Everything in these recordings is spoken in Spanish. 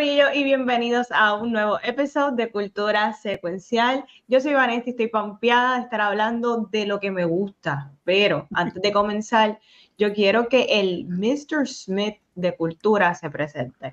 Corillo y bienvenidos a un nuevo episodio de Cultura Secuencial. Yo soy Vanessa y estoy pampeada de estar hablando de lo que me gusta, pero antes de comenzar, yo quiero que el Mr. Smith de Cultura se presente.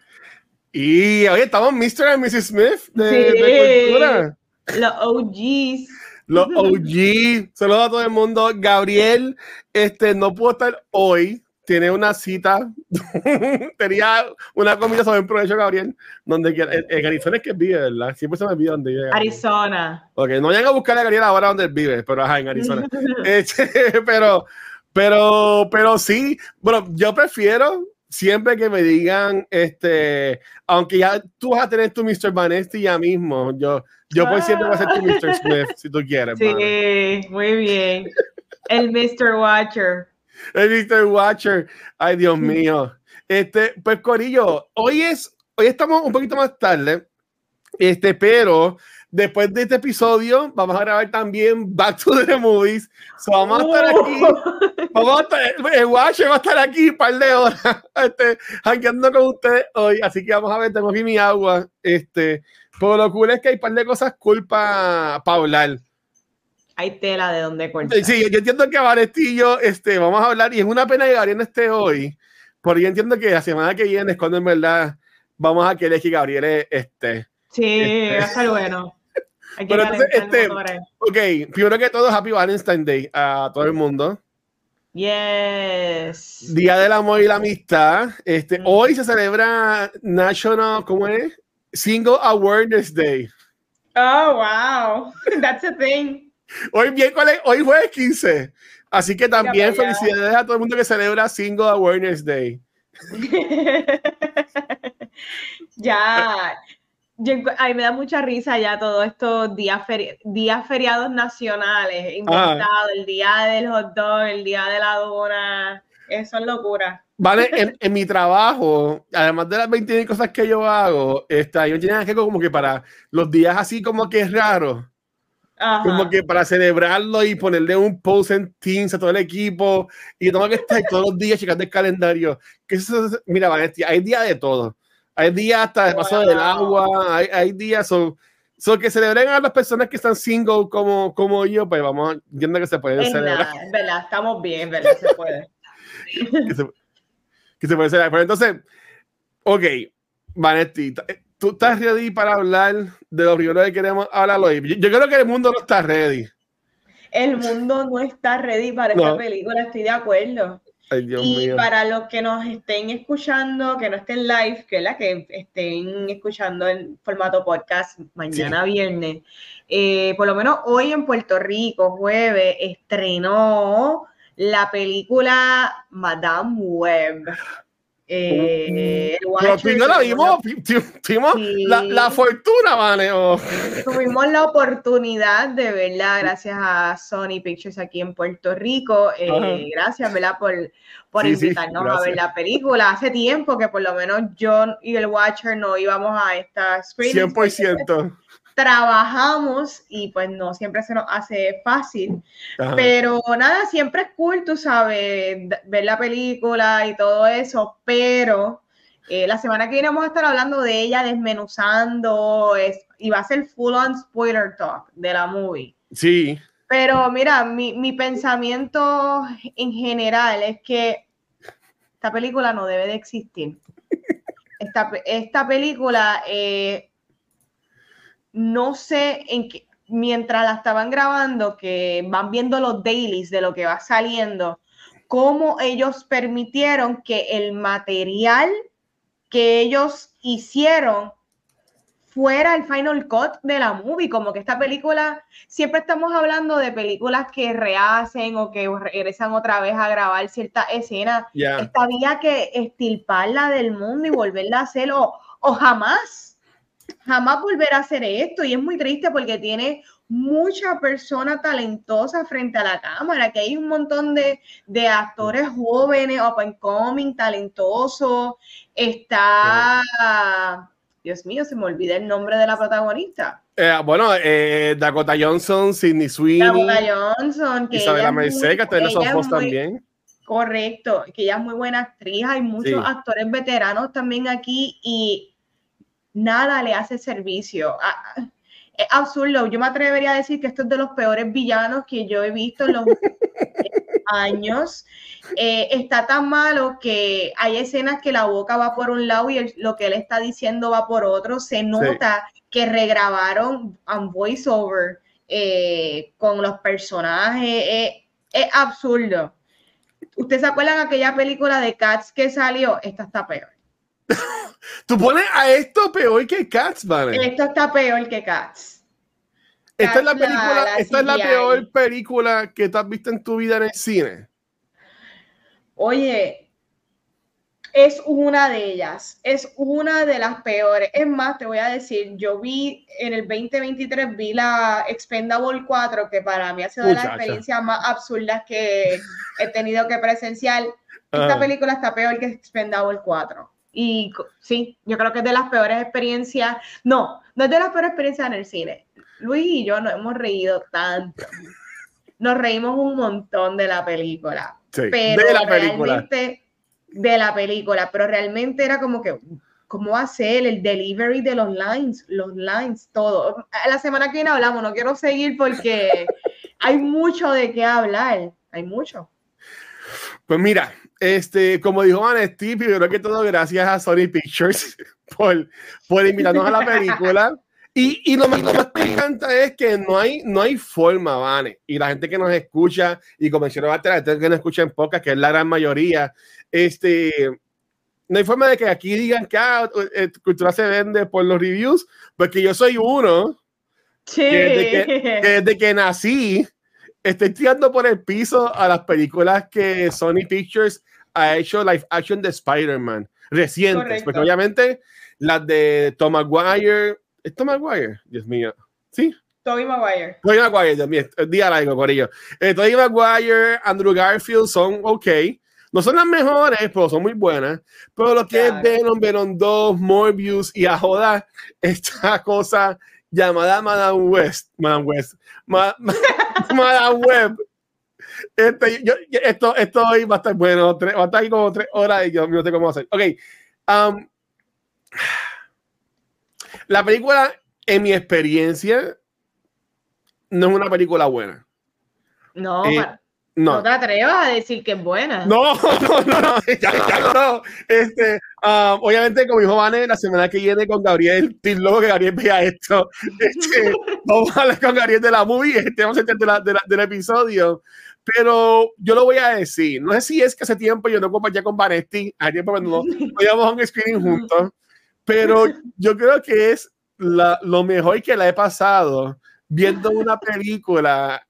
Y hoy estamos Mr. y Mrs. Smith de, Cultura. Los OGs. Los OG. Saludos a todo el mundo. Gabriel, este, no pudo estar hoy tiene una cita, tenía una comida sobre un provecho, Gabriel, donde en, Arizona es que vive, ¿verdad? Siempre se me olvida dónde vive. Arizona. Ok, no vayan a buscar a Gabriel ahora donde él vive, pero ajá, en Arizona. Este, pero, pero, pero sí, bueno, yo prefiero siempre que me digan, este, aunque ya tú vas a tener tu Mr. Vanesti ya mismo, yo, yo pues siempre voy a ser tu Mr. Smith, si tú quieres. Sí, muy bien. El Mr. Watcher. El Mr. Watcher. Ay, Dios mío. Este, pues, Corillo, hoy es, hoy estamos un poquito más tarde, este, pero después de este episodio vamos a grabar también Back to the Movies. vamos a estar aquí. Uh. Vamos a estar, el Watcher va a estar aquí un par de horas, este, con ustedes hoy. Así que vamos a ver, tengo aquí mi agua. Este, pero lo cool es que hay un par de cosas cool para hablar hay tela de donde cortar. Sí, yo entiendo que Varestillo, este, vamos a hablar, y es una pena que Gabriel no esté hoy, porque yo entiendo que la semana que viene es cuando en verdad vamos a que Gabriel esté. Sí, este. va a estar bueno. Pero entonces, este, ok, primero que todo, Happy Valentine's Day a todo el mundo. Yes. Día del amor y la amistad. Este, Hoy se celebra National, ¿cómo es? Single Awareness Day. Oh, wow. That's a thing. Hoy miércoles, hoy jueves 15. Así que también felicidades a todo el mundo que celebra Single Awareness Day. ya. a mí me da mucha risa ya todos estos días, días feriados nacionales inventados, el día del hot dog, el día de la dona, eso es locura. Vale, en, mi trabajo, además de las 20 cosas que yo hago, está, yo tenía que como que para los días así como que es raro, como que para celebrarlo y ponerle un post en Teams a todo el equipo y tengo que estar todos los días checando el calendario. Que eso, mira, Vanessa, hay días de todo. Hay días hasta de paso del agua, hay, hay días son, son que celebren a las personas que están single como, como yo, pues vamos, entiendo que se pueden celebrar. verdad, estamos bien, verdad, se puede. que, se, que se puede celebrar. Pero entonces, ok, Vanetti, ¿Tú estás ready para hablar de lo primero que queremos hablar hoy? Yo, creo que el mundo no está ready. El mundo no está ready para esta película, estoy de acuerdo. y para los que nos estén escuchando, que no estén live, que la que estén escuchando en formato podcast mañana viernes, eh, por lo menos hoy en Puerto Rico, jueves, estrenó la película Madame Web. Eh, pero la vimos, tuvimos la, fortuna, ¿vale? Tuvimos la oportunidad de verla gracias a Sony Pictures aquí en Puerto Rico. Eh, gracias, ¿verdad? Por, por invitarnos a ver la película. Hace tiempo que por lo menos yo y el Watcher no íbamos a esta screen. 100% trabajamos y pues no siempre se nos hace fácil, pero nada, siempre es cool, tú sabes, ver la película y todo eso, pero eh, la semana que viene vamos a estar hablando de ella, desmenuzando, es, y va a ser full on spoiler talk de la movie. Sí. Pero mira, mi, mi pensamiento en general es que esta película no debe de existir. Esta, esta película eh, no sé en qué, mientras la estaban grabando, que van viendo los dailies de lo que va saliendo, cómo ellos permitieron que el material que ellos hicieron fuera el final cut de la movie, como que esta película, siempre estamos hablando de películas que rehacen o que regresan otra vez a grabar cierta escena, esta había que estilparla del mundo y volverla a hacer o jamás jamás volverá a hacer esto y es muy triste porque tiene mucha persona talentosa frente a la cámara, que hay un montón de, de actores jóvenes, open coming, talentosos. Está, Dios mío, se me olvida el nombre de la protagonista. Eh, bueno, eh, Dakota Johnson, Sidney Sweeney. Dakota Johnson, que Isabela Merced, que está en esos también. Correcto, que ella es muy buena actriz, hay muchos actores veteranos también aquí y nada le hace servicio. Ah, es absurdo. Yo me atrevería a decir que esto es de los peores villanos que yo he visto en los años. Eh, está tan malo que hay escenas que la boca va por un lado y lo que él está diciendo va por otro. Se nota que regrabaron un voiceover eh, con los personajes. es absurdo. ¿Ustedes se acuerdan de aquella película de Cats que salió? Esta está peor. Tú pones a esto peor que Cats, ¿vale? Esto está peor que Cats. Esta es la película, esta es la peor película que tú has visto en tu vida en el cine. Oye, es una de ellas, es una de las peores. Es más, te voy a decir, yo vi en el 2023, vi la Expendable 4, que para mí ha sido de las experiencias más absurdas que he tenido que presenciar. Esta película está peor que Expendable 4. Y sí, yo creo que es de las peores experiencias. No, no es de las peores experiencias en el cine. Luis y yo nos hemos reído tanto. Nos reímos un montón de la película. pero de la película. de la película, pero realmente era como que cómo va a ser el delivery de los lines, los lines, todo. La semana que viene hablamos, no quiero seguir porque hay mucho de qué hablar, hay mucho. Pues mira, este, como dijo Vanesti, creo que todo gracias a Sony Pictures por, por invitarnos a la película. Y, y lo, más, que me encanta es que no hay, no hay forma, Vane. Y la gente que nos escucha, y como mencionó la gente que nos escucha en pocas, que es la gran mayoría, este, no hay forma de que aquí digan que ah, eh, cultura se vende por los reviews, porque yo soy uno sí. que, desde que, que, desde que nací estoy tirando por el piso a las películas que Sony Pictures ha hecho live action de Spider-Man recientes, porque obviamente las de Tom Maguire, ¿es Tom Maguire? Dios mío, ¿sí? Tobey Maguire. Tobey Maguire, Dios mío, día largo por ello. Eh, Tobey Maguire, Andrew Garfield son ok. No son las mejores, pero son muy buenas. Pero lo que es Venom, Venom 2, Morbius y a joda, esta cosa llamada Madame West, Madame West, Madame Web. Este, yo, esto, esto hoy va a estar bueno, va a estar ahí como tres horas y yo no sé cómo hacer. Ok. Um, la película, en mi experiencia, no es una película buena. No, eh, no. te atrevas a decir que es buena. No, no, no, no, ya, ya no. Este, um, obviamente, como dijo Vane, la semana que viene con Gabriel, estoy loco que Gabriel vea esto. Este, vamos a hablar con Gabriel de la movie, este, vamos a de la, de la, del episodio. Pero yo lo voy a decir, no sé si es que hace tiempo yo no compartía con Vanetti, hace tiempo cuando no, no íbamos a un screening juntos, pero yo creo que es la, lo mejor que le he pasado viendo una película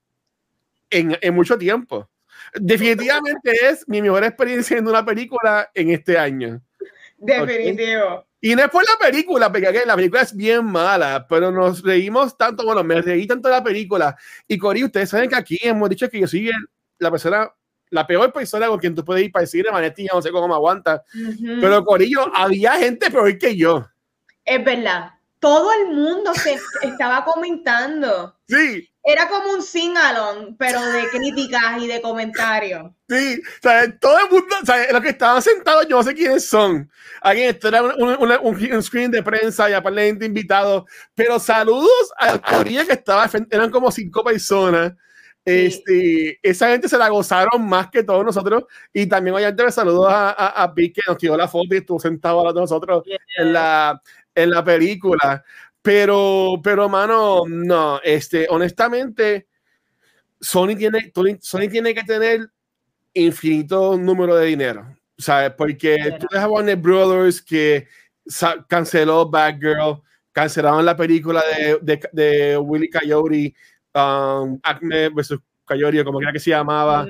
en, en mucho tiempo. Definitivamente es mi mejor experiencia en una película en este año. Definitivo. Y no es por la película, porque la película es bien mala, pero nos reímos tanto, bueno, me reí tanto de la película. Y Cori, ustedes saben que aquí hemos dicho que yo soy la persona, la peor persona con quien tú puedes ir para decirle, Manetti, no sé cómo me aguanta. Pero Corillo, había gente peor que yo. Es verdad. Todo el mundo se estaba comentando. Sí era como un sing-along, pero de críticas y de comentarios. Sí, o sea, todo el mundo, o sea, los que estaban sentados, yo no sé quiénes son. Alguien, esto era un, un, screen de prensa y aparte de invitados, pero saludos a la teoría que estaba, eran como cinco personas. Este, esa gente se la gozaron más que todos nosotros. Y también, obviamente, saludos a, a, a Vic, que nos tiró la foto y estuvo sentado a de nosotros en, la, en la película. Pero, pero, mano, no, este, honestamente, Sony tiene, Sony tiene que tener infinito número de dinero, ¿sabes? Porque tú dejas Warner Brothers que canceló Bad Girl, cancelaron la película de, de, de Willy Coyote, um, Acme vs. Coyote, como quiera que se llamaba.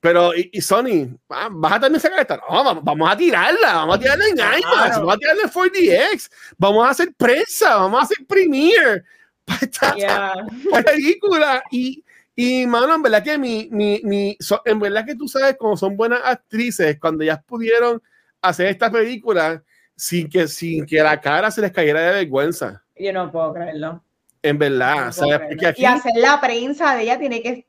Pero, y, Sony, ¿vas a también sacar esta? No, vamos, a tirarla, vamos a tirarla en IMAX, vamos a tirarla en 4DX, vamos a hacer prensa, vamos a hacer premiere. para esta, película. Y, y, mano, en verdad que mi, mi, mi en verdad que tú sabes cómo son buenas actrices cuando ya pudieron hacer esta película sin que, sin que la cara se les cayera de vergüenza. Yo no puedo creerlo. En verdad, Y hacer la prensa de ella tiene que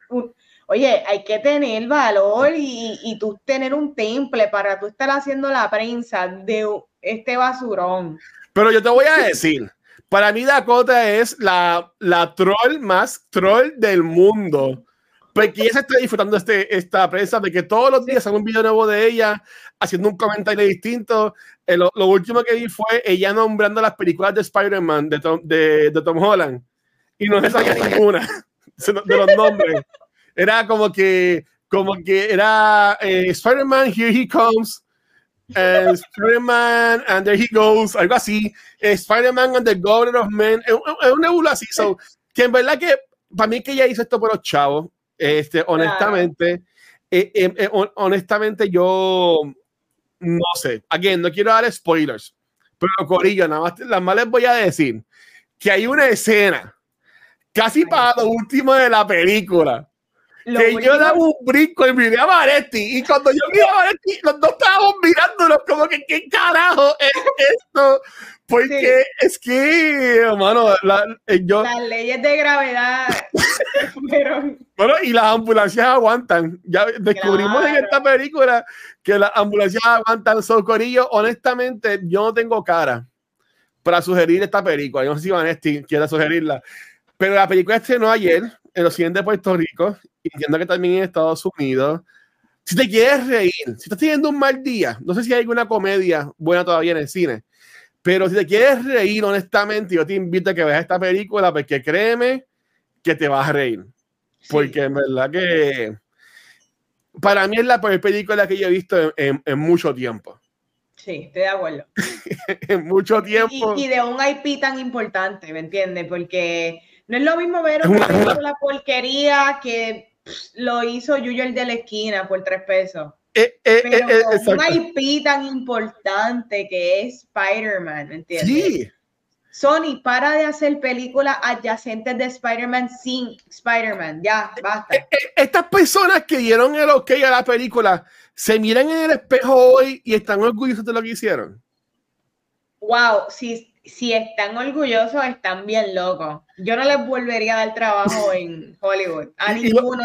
Oye, hay que tener valor y, y tú tener un temple para tú estar haciendo la prensa de este basurón. Pero yo te voy a decir, para mí Dakota es la, la troll más troll del mundo. Porque ella se está disfrutando este, esta prensa de que todos los días sale un video nuevo de ella haciendo un comentario distinto. Eh, lo, último que vi fue ella nombrando las películas de Spider-Man de Tom, de, de Tom Holland y no se sabía ninguna de los nombres era como que, como que era eh, Spider-Man, Here He Comes, uh, Spider-Man, and There He Goes, algo así, eh, Spider-Man and the Governor of Men, es un nebula así, so, que en verdad que, para mí que ella hizo esto por los chavos, este, honestamente, eh, honestamente yo, no sé, again, no quiero dar spoilers, pero Corillo, nada más, nada más les voy a decir que hay una escena casi para lo último de la película que yo daba un brinco y miré a Varetti. Y cuando yo vi a Varetti, los dos estábamos mirándonos como que, ¿qué carajo es esto? Porque es que, hermano, la, eh, yo... Las leyes de gravedad Bueno, y las ambulancias aguantan. Ya descubrimos en esta película que las ambulancias aguantan. Socorillo, honestamente, yo no tengo cara para sugerir esta película. Yo no sé si Vanetti quiere sugerirla. Pero la película estrenó ayer en los cines de Puerto Rico entiendo que también en Estados Unidos. Si te quieres reír, si estás teniendo un mal día, no sé si hay alguna comedia buena todavía en el cine, pero si te quieres reír, honestamente, yo te invito a que veas esta película porque créeme que te vas a reír. Porque en verdad que para mí es la peor película que yo he visto en, en, mucho tiempo. Sí, estoy de acuerdo. en mucho tiempo. Y, y, de un IP tan importante, ¿me entiendes? Porque no es lo mismo ver una película porquería que lo hizo Yuyo el de la esquina por tres pesos. Eh, eh, eh, Pero un IP tan importante que es Spider-Man, ¿me entiendes? Sí. Sony, para de hacer películas adyacentes de Spider-Man sin Spider-Man. Ya, basta. Estas personas que dieron el ok a la película se miran en el espejo hoy y están orgullosos de lo que hicieron. Wow, si, si están orgullosos, están bien locos. Yo no les volvería a dar trabajo en Hollywood. A ninguno.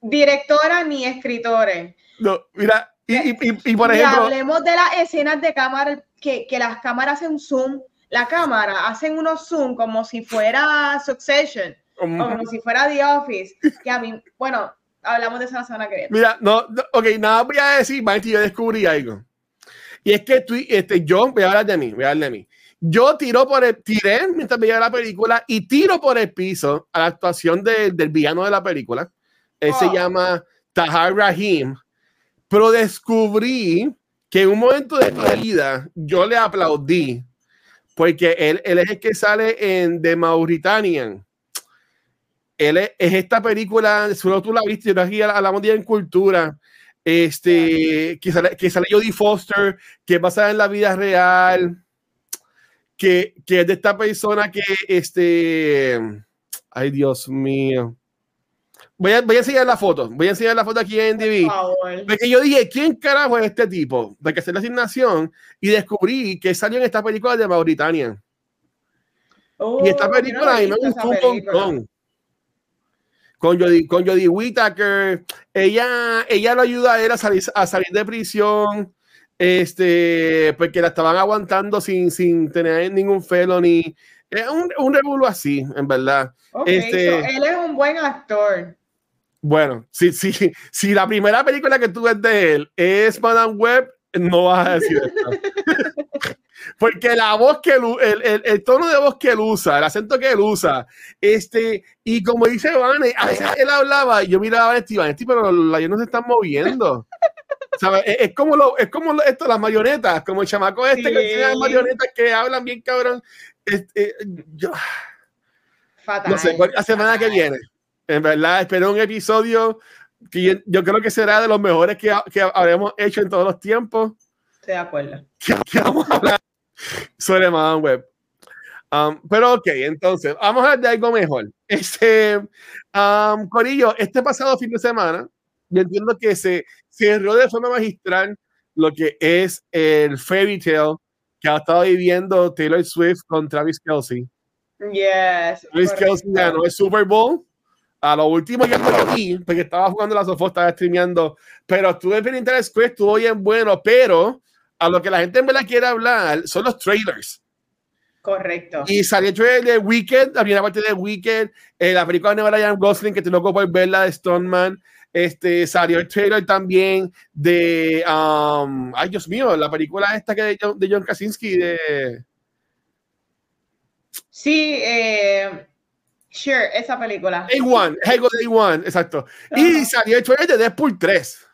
Directora ni escritores. No, mira, y, por ejemplo. hablemos de las escenas de cámara, que, las cámaras hacen zoom. La cámara hacen unos zoom como si fuera Succession, como si fuera The Office. Que a mí, bueno, hablamos de esa zona que Mira, no, ok, nada voy a decir, Marty, yo descubrí algo. Y es que tú, este, yo, voy a hablar de mí, voy a hablar de mí. Yo tiro por el, tiré mientras veía la película y tiro por el piso a la actuación del villano de la película. Él se oh. llama Tahar Rahim. Pero descubrí que en un momento de mi vida yo le aplaudí porque él, él es el que sale en The Mauritanian. Él es, esta película, solo tú la viste, yo aquí a la, mundial en cultura. Este, que sale, que sale Jodie Foster, que basada en la vida real que, que es de esta persona que, este, ay Dios mío. Voy a, voy a enseñar la foto, voy a enseñar la foto aquí en DV. Porque yo dije, ¿quién carajo es este tipo? De que hacer la asignación y descubrí que salió en esta película de Mauritania. y esta oh, película a mí me gustó un montón. Con Jodie, con Jodie Whittaker, ella, ella lo ayuda a él a salir, a salir de prisión este, porque la estaban aguantando sin, sin tener ningún felony. Es un, un revuelo así, en verdad. este, él es un buen actor. Bueno, si, si, si la primera película que tú ves de él es Madame Web, no vas a decir esto. Porque la voz que el, el, el, tono de voz que él usa, el acento que él usa, este, y como dice Vane, a veces él hablaba y yo miraba a Vanetti, Vanetti, pero los no se están moviendo. Es, como lo, es como esto, las marionetas, como el chamaco este que tiene las marionetas que hablan bien cabrón. Este, yo, Fatal. No sé, la semana que viene. En verdad, espero un episodio que yo, creo que será de los mejores que, que habremos hecho en todos los tiempos. Estoy de acuerdo. Que, vamos a hablar sobre Madame Web. Um, pero ok, entonces, vamos a hablar de algo mejor. Este, um, Corillo, este pasado fin de semana, yo entiendo que se cerró de forma magistral lo que es el fairy tale que ha estado viviendo Taylor Swift con Travis Kelsey. Yes. Travis Kelsey ganó el Super Bowl. A lo último ya lo aquí, porque estaba jugando la sofá, estaba streameando, pero estuve pendiente de Swift, estuvo bien bueno, pero a lo que la gente en verdad quiere hablar son los trailers. Correcto. Y salió el trailer de Wicked, la primera parte de Wicked, eh, la película de Ryan Gosling, que te loco por verla de Stoneman. Este, salió el trailer también de, um, ay Dios mío, la película esta que de John, de John Krasinski de... Sí, eh, sure, esa película. A1, Hego de A1, exacto. Y salió el trailer de Deadpool 3.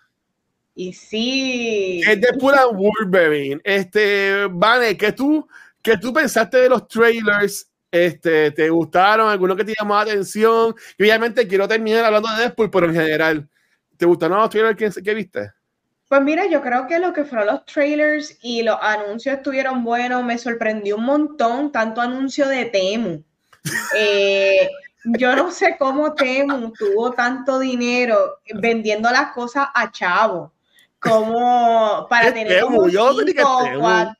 Y sí. Es Deadpool and Wolverine. Este, Vane, que tú ¿Qué tú pensaste de los trailers? Este, ¿Te gustaron? ¿Alguno que te llamó la atención? Y obviamente quiero terminar hablando de Deadpool, pero en general, ¿te gustaron los trailers que, que viste? Pues mira, yo creo que lo que fueron los trailers y los anuncios estuvieron buenos. Me sorprendió un montón, tanto anuncio de Temu. Eh, yo no sé cómo Temu tuvo tanto dinero vendiendo las cosas a Chavo, como para tener como cinco,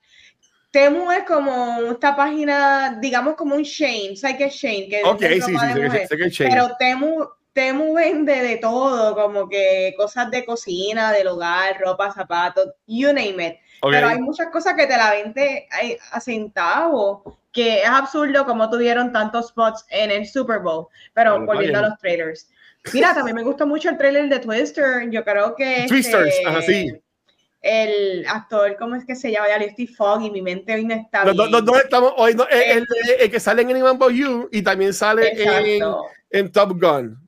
Temu es como esta página, digamos como un Shane, ¿sabes qué es Shane? Que ok, sí, sí, sé, que es Shane. Pero Temu, Temu vende de todo, como que cosas de cocina, del hogar, ropa, zapatos, you name it. Pero hay muchas cosas que te la vende a centavos, que es absurdo como tuvieron tantos spots en el Super Bowl. Pero volviendo a los trailers. Mira, también me gustó mucho el trailer de Twister. Yo creo que. Twisters, este, ajá, sí el actor, ¿cómo es que se llama? Ya estoy foggy, mi mente hoy no está bien. Los, dos estamos hoy, no, el, el, que sale en Anyone But You y también sale en, en, Top Gun.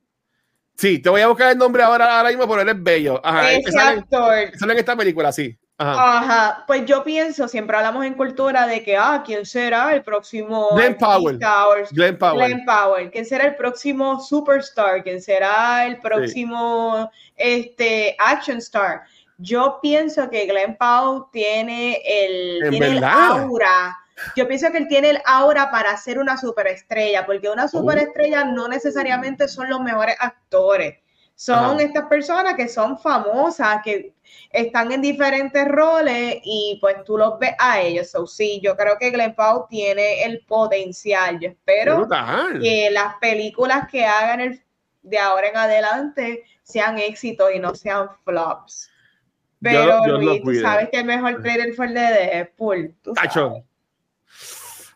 Sí, te voy a buscar el nombre ahora, ahora mismo, pero él es bello. Ajá, Ese sale, actor. Sale en esta película, sí. Ajá. Ajá. pues yo pienso, siempre hablamos en cultura de que, ah, ¿quién será el próximo? Glenn Powell. Glenn Powell. Glenn Powell. ¿Quién será el próximo superstar? ¿Quién será el próximo este, action star? Yo pienso que Glenn Powell tiene el, aura. Yo pienso que él tiene el aura para ser una superestrella, porque una oh. superestrella no necesariamente son los mejores actores. Son estas personas que son famosas, que están en diferentes roles y pues tú los ves a ellos. So, sí, yo creo que Glenn Powell tiene el potencial. Yo espero que las películas que hagan de ahora en adelante sean éxitos y no sean flops. Pero Luis, tú sabes que el mejor trailer fue el de Deadpool. Tacho.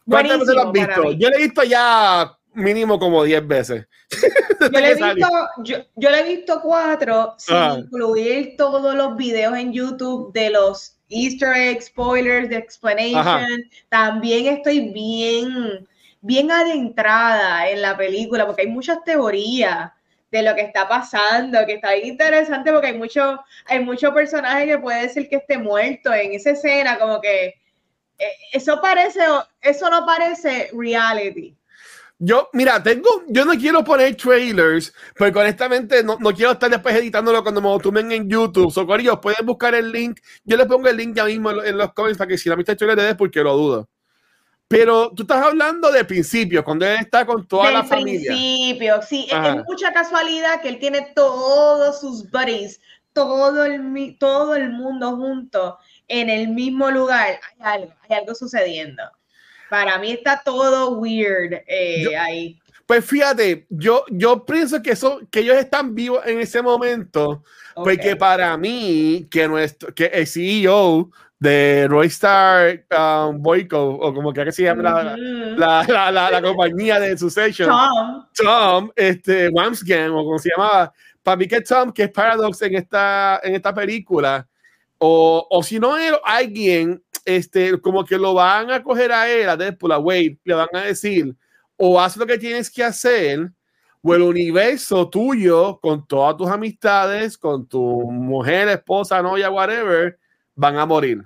¿Cuántas veces lo has visto? Yo lo he visto ya mínimo como 10 veces. yo, le he visto, yo, yo, le he visto cuatro sin ah. incluir todos los videos en YouTube de los Easter egg spoilers, de explanation. También estoy bien, bien adentrada en la película porque hay muchas teorías de lo que está pasando, que está bien interesante porque hay mucho, hay muchos personajes que puede ser que esté muerto en esa escena, como que eh, eso parece, eso no parece reality. Yo, mira, tengo, yo no quiero poner trailers, porque honestamente no, no quiero estar después editándolo cuando me lo tomen en YouTube. Socorro, pueden buscar el link. Yo les pongo el link ya mismo en, los comments para que si la viste el trailer de porque lo dudo. Pero tú estás hablando de principio, cuando él está con toda la familia. principio, sí. Es, mucha casualidad que él tiene todos sus buddies, todo el, todo el mundo junto en el mismo lugar. Hay algo, hay algo sucediendo. Para mí está todo weird eh, ahí. Pues fíjate, yo, yo pienso que, eso, que ellos están vivos en ese momento, porque para mí, que, nuestro, que el CEO de Roystar um, Boyko, o como que se llama la, la, la, la, compañía de Succession, Tom, Tom este, Wamsgam, o como se llamaba, para mí que Tom, que es Paradox en esta, en esta película, o, o si no es alguien, este, como que lo van a coger a él, a Deadpool, a Wade, le van a decir, o haz lo que tienes que hacer, o el universo tuyo, con todas tus amistades, con tu mujer, esposa, novia, whatever, van a morir.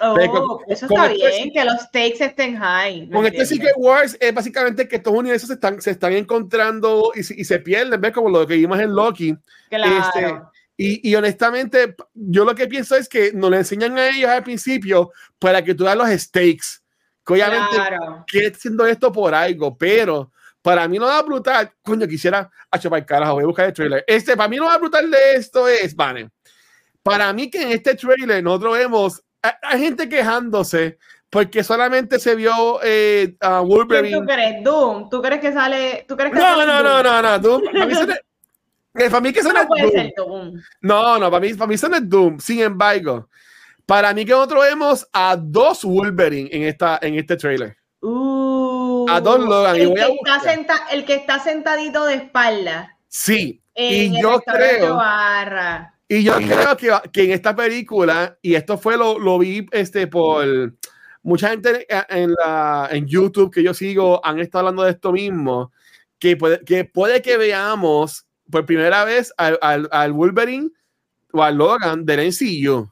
Oh, eso está bien, que los stakes estén high. Con este Secret Wars es básicamente que estos universos se están, se están encontrando y, y se pierden, ¿ves? Como lo que vimos en Loki. Este, y, y, honestamente, yo lo que pienso es que nos le enseñan a ellos al principio para que tú das los stakes que obviamente que siendo esto por algo, pero para mí no va brutal, coño, quisiera, a chupar carajo, voy a buscar el trailer. Este, para mí no va brutal de esto es, para mí que en este trailer nosotros vemos, hay, gente quejándose porque solamente se vio eh, a Wolverine. ¿Tú crees? Doom. ¿Tú crees que sale? ¿Tú crees que no, no, no, no, no, Doom. Para mí, para mí que no, es Doom. No, no, para mí, para mí eso no es Doom. Sin embargo, para mí que nosotros vemos a dos Wolverine en, esta, en este trailer. Uh, a dos Logan. El, que está el que está sentadito de espalda. Sí. Y yo creo. Y yo creo que, que, en esta película, y esto fue lo, lo vi este, por mucha gente en, la, en YouTube que yo sigo han estado hablando de esto mismo, que puede que, puede que veamos por primera vez al, al, Wolverine o al Logan del MCU.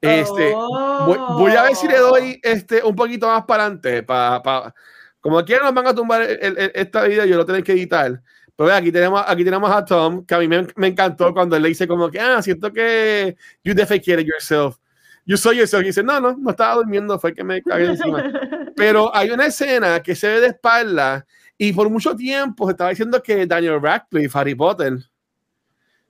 Este, voy, a ver si le doy este, un poquito más para adelante. Para, como quieran, nos van a tumbar esta vida, yo lo tengo que editar. Pero aquí tenemos, aquí tenemos a Tom, que a mí me, me, encantó cuando él le dice como que, ah, siento que you defecated yourself. You saw yourself. Y dice, no, no, no estaba durmiendo, fue que me cagué encima. Pero hay una escena que se ve de espalda y por mucho tiempo se estaba diciendo que Daniel Radcliffe, Harry Potter,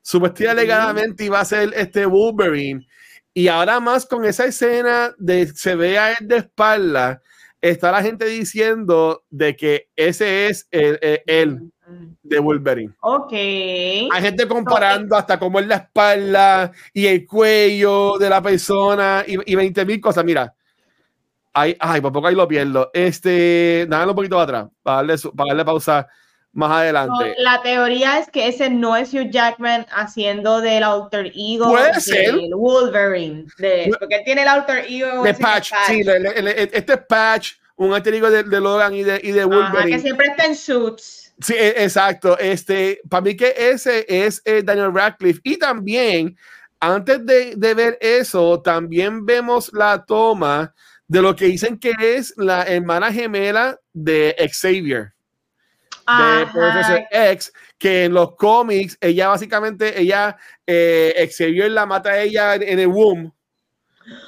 supuestamente alegadamente iba a ser este Wolverine. Y ahora más con esa escena de se ve a él de espalda, está la gente diciendo de que ese es el, él de Wolverine. Ok. Hay gente comparando hasta cómo es la espalda y el cuello de la persona y, y 20 mil cosas. Mira, ay, ay, por poco ahí lo pierdo. Este, dale un poquito atrás para darle, para darle pausa más adelante. la teoría es que ese no es Hugh Jackman haciendo del alter ego ¿Puede ser? Wolverine, porque él tiene el alter ego de Patch, Sí, este es Patch, un alter ego de, Logan y de, y de Wolverine. que siempre está en suits. Sí, e, exacto. Este, para mí que ese es eh, Daniel Radcliffe y también antes de, de ver eso, también vemos la toma de lo que dicen que es la hermana gemela de Xavier de Professor X, que en los cómics, ella básicamente, ella, eh, Xavier la mata a ella en, el womb,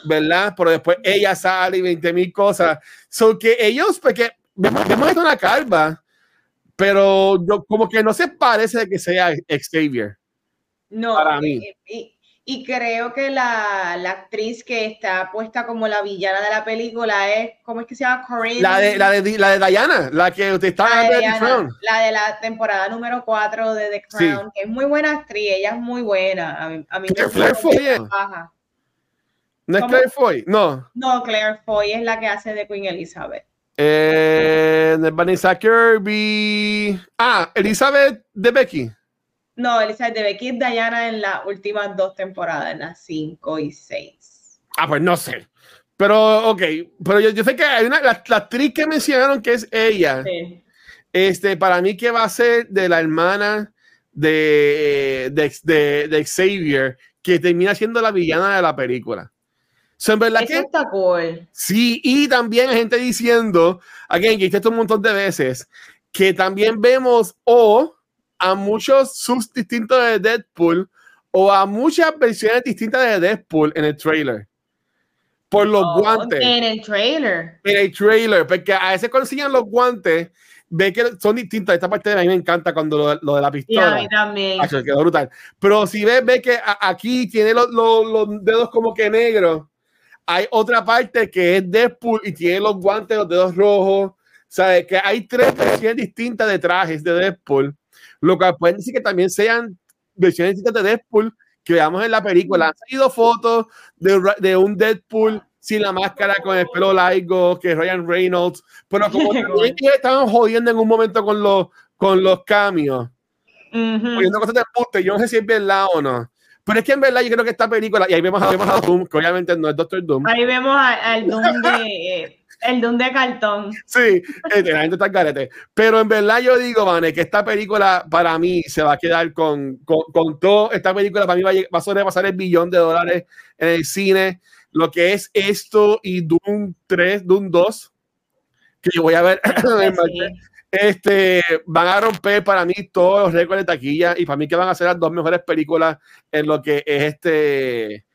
¿verdad? Pero después ella sale y 20 mil cosas. Son que ellos, porque vemos, vemos una calva, pero yo, como que no se parece de que sea Xavier. No, para mí. Y creo que la, la, actriz que está puesta como la villana de la película es, ¿cómo es que se llama? Corinne. La de, la de, la de Diana, la que usted está la de, The Crown. La de la temporada número 4 de The Crown, que es muy buena actriz, ella es muy buena. A mí, a mí me Claire Foy. ¿No es Claire Foy? No. No, Claire Foy es la que hace de Queen Elizabeth. Eh, Vanessa Kirby. Ah, Elizabeth de Becky. No, Elizabeth de Becky es Diana en las últimas dos temporadas, en las 5 y 6. Ah, pues no sé. Pero, ok, pero yo, sé que hay una, la, actriz que mencionaron que es ella. Este, para mí que va a ser de la hermana de, de, de, Xavier, que termina siendo la villana de la película. So, en verdad que, está cool. Sí, y también hay gente diciendo, again, que esto un montón de veces, que también vemos o a muchos subs distintos de Deadpool o a muchas versiones distintas de Deadpool en el trailer. Por los oh, guantes. En el trailer. En el trailer, porque a veces consiguen los guantes, ve que son distintos. Esta parte de a mí me encanta cuando lo, de la pistola. a mí también. quedó brutal. Pero si ves, ve que aquí tiene los, los, dedos como que negros. Hay otra parte que es Deadpool y tiene los guantes, los dedos rojos. Sea, que hay tres versiones distintas de trajes de Deadpool lo que pueden decir que también sean versiones de Deadpool que veamos en la película. Han salido fotos de, de un Deadpool sin la máscara con el pelo largo, que Ryan Reynolds, pero como también estaban jodiendo en un momento con los, con los cambios, poniendo cosas de yo no sé si es verdad o no. Pero es que en verdad yo creo que esta película, y ahí vemos, vemos a Doom, que obviamente no es Doctor Doom. Ahí vemos al Doom de, el de un de cartón. Sí, este, la gente está carete. Pero en verdad yo digo, Vane, que esta película para mí se va a quedar con, con, con todo. Esta película para mí va a, va a sobrepasar el billón de dólares en el cine. Lo que es esto y Doom 3, Doom 2, que yo voy a ver. este, van a romper para mí todos los récords de taquilla y para mí que van a ser las dos mejores películas en lo que es este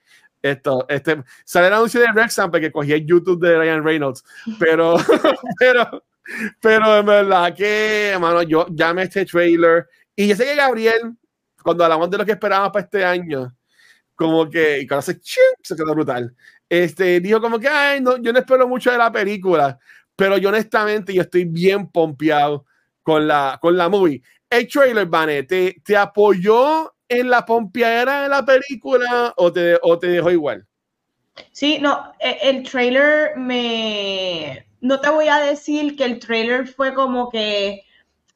Esto, este, sale el anuncio de Rexham porque cogí el YouTube de Ryan Reynolds, pero, pero, pero en verdad que, hermano, yo llame este trailer y yo sé que Gabriel, cuando hablamos de lo que esperábamos para este año, como que, y cuando se, se quedó brutal, este, dijo como que, ay, no, yo no espero mucho de la película, pero yo honestamente yo estoy bien pompeado con la, con la movie. El trailer, Vane, ¿te, te apoyó en la pompeadera de la película o te, o te dejó igual? Sí, no, e, el trailer me... No te voy a decir que el trailer fue como que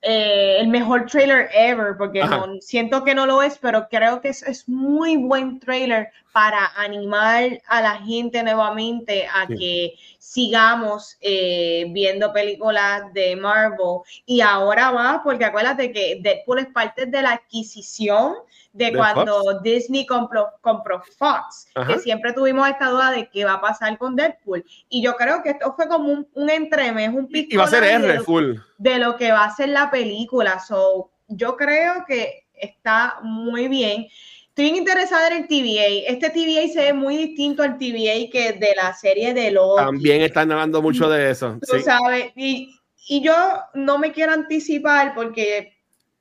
eh, el mejor trailer ever, porque siento que no lo es, pero creo que es, es, muy buen trailer para animar a la gente nuevamente a que sigamos eh, viendo películas de Marvel. Y ahora va, porque acuérdate que Deadpool es parte de la adquisición de, cuando Disney compró, compró Fox, que siempre tuvimos esta duda de qué va a pasar con Deadpool. Y yo creo que esto fue como un, un entremés, un pico. Y va a ser R, full. De lo que va a ser la película. So, yo creo que está muy bien. Estoy interesada en el TVA. Este TVA se ve muy distinto al TVA que de la serie de los. También están hablando mucho de eso. Tú sabes. Y, y yo no me quiero anticipar porque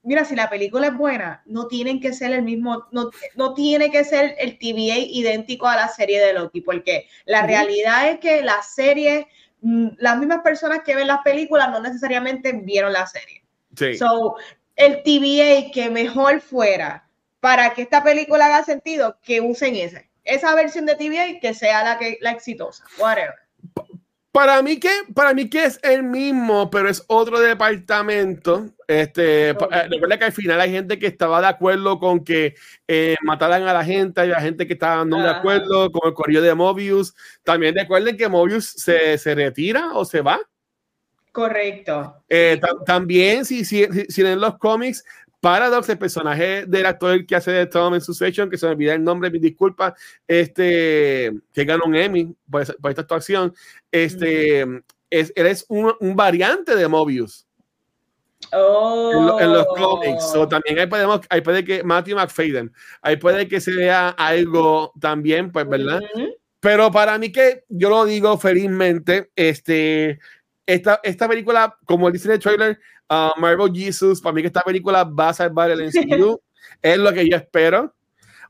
mira, si la película es buena, no tienen que ser el mismo, no, no tiene que ser el TVA idéntico a la serie de Loki, porque la realidad es que la serie, mm, las mismas personas que ven las películas no necesariamente vieron la serie. Sí. So, el TVA que mejor fuera para que esta película haga sentido, que usen ese. Esa versión de TVA que sea la que la exitosa, whatever. Para mí que, para mí que es el mismo, pero es otro departamento. Este, eh, recuerda que al final hay gente que estaba de acuerdo con que eh, mataran a la gente, y la gente que estaba no de acuerdo con el correo de Mobius. También recuerden que Mobius se, se retira o se va. Correcto. Eh, también, si, si, si, en los cómics Paradox, el personaje del actor que hace de Tom en su session, que se me olvida el nombre, mi disculpa, este, que ganó un Emmy por, esta actuación, este, es, él es un, un variante de Mobius. Oh. En, los cómics. o también ahí podemos, ahí puede que Matthew McFadden, ahí puede que se vea algo también, pues, ¿verdad? Pero para mí que yo lo digo felizmente, este, esta, esta película, como dice en el trailer, uh, Marvel Jesus, para mí que esta película va a salvar el MCU, es lo que yo espero,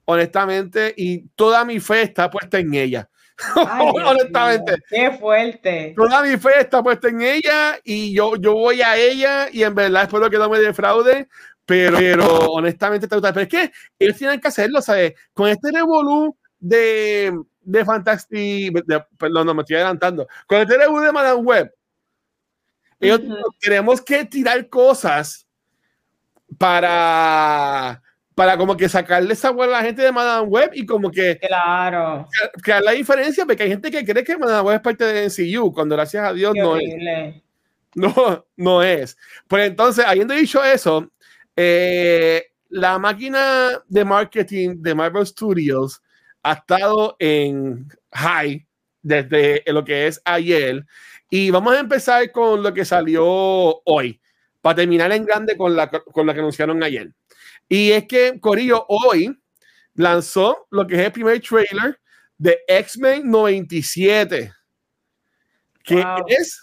honestamente, y toda mi fe está puesta en ella. honestamente. qué fuerte. Toda mi fe está puesta en ella y yo, yo voy a ella y en verdad espero que no me defraude, pero, pero honestamente está Pero es que ellos tienen que hacerlo, ¿sabes? Con este revolú de, de Fantastic, perdón, no me estoy adelantando, con este revolú de Madame Web, ellos tenemos que tirar cosas para para como que sacarle esa a la gente de Madame Web y como que claro. crear la diferencia porque hay gente que cree que Madame Web es parte de NCU cuando gracias a Dios no es. no no es. Pues entonces habiendo dicho eso eh, la máquina de marketing de Marvel Studios ha estado en high desde lo que es ayer y vamos a empezar con lo que salió hoy, para terminar en grande con la, con la que anunciaron ayer. Y es que Corillo hoy lanzó lo que es el primer trailer de X-Men 97, que es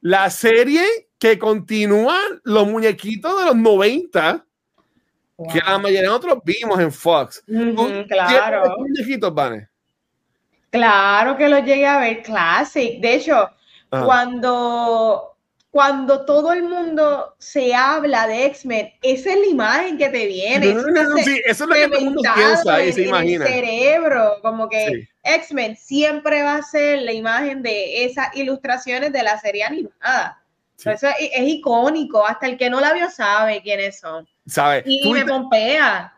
la serie que continúa los muñequitos de los 90, que la mayoría de nosotros vimos en Fox. claro. muñequitos, Vane? Claro que lo llegué a ver, classic. De hecho, cuando, cuando todo el mundo se habla de X-Men, esa es la imagen que te viene. sí, eso es lo que todo el mundo piensa y se imagina. El cerebro, como que X-Men siempre va a ser la imagen de esas ilustraciones de la serie animada. Eso es, icónico, hasta el que no la vio sabe quiénes son. Sabe. Y me pompea.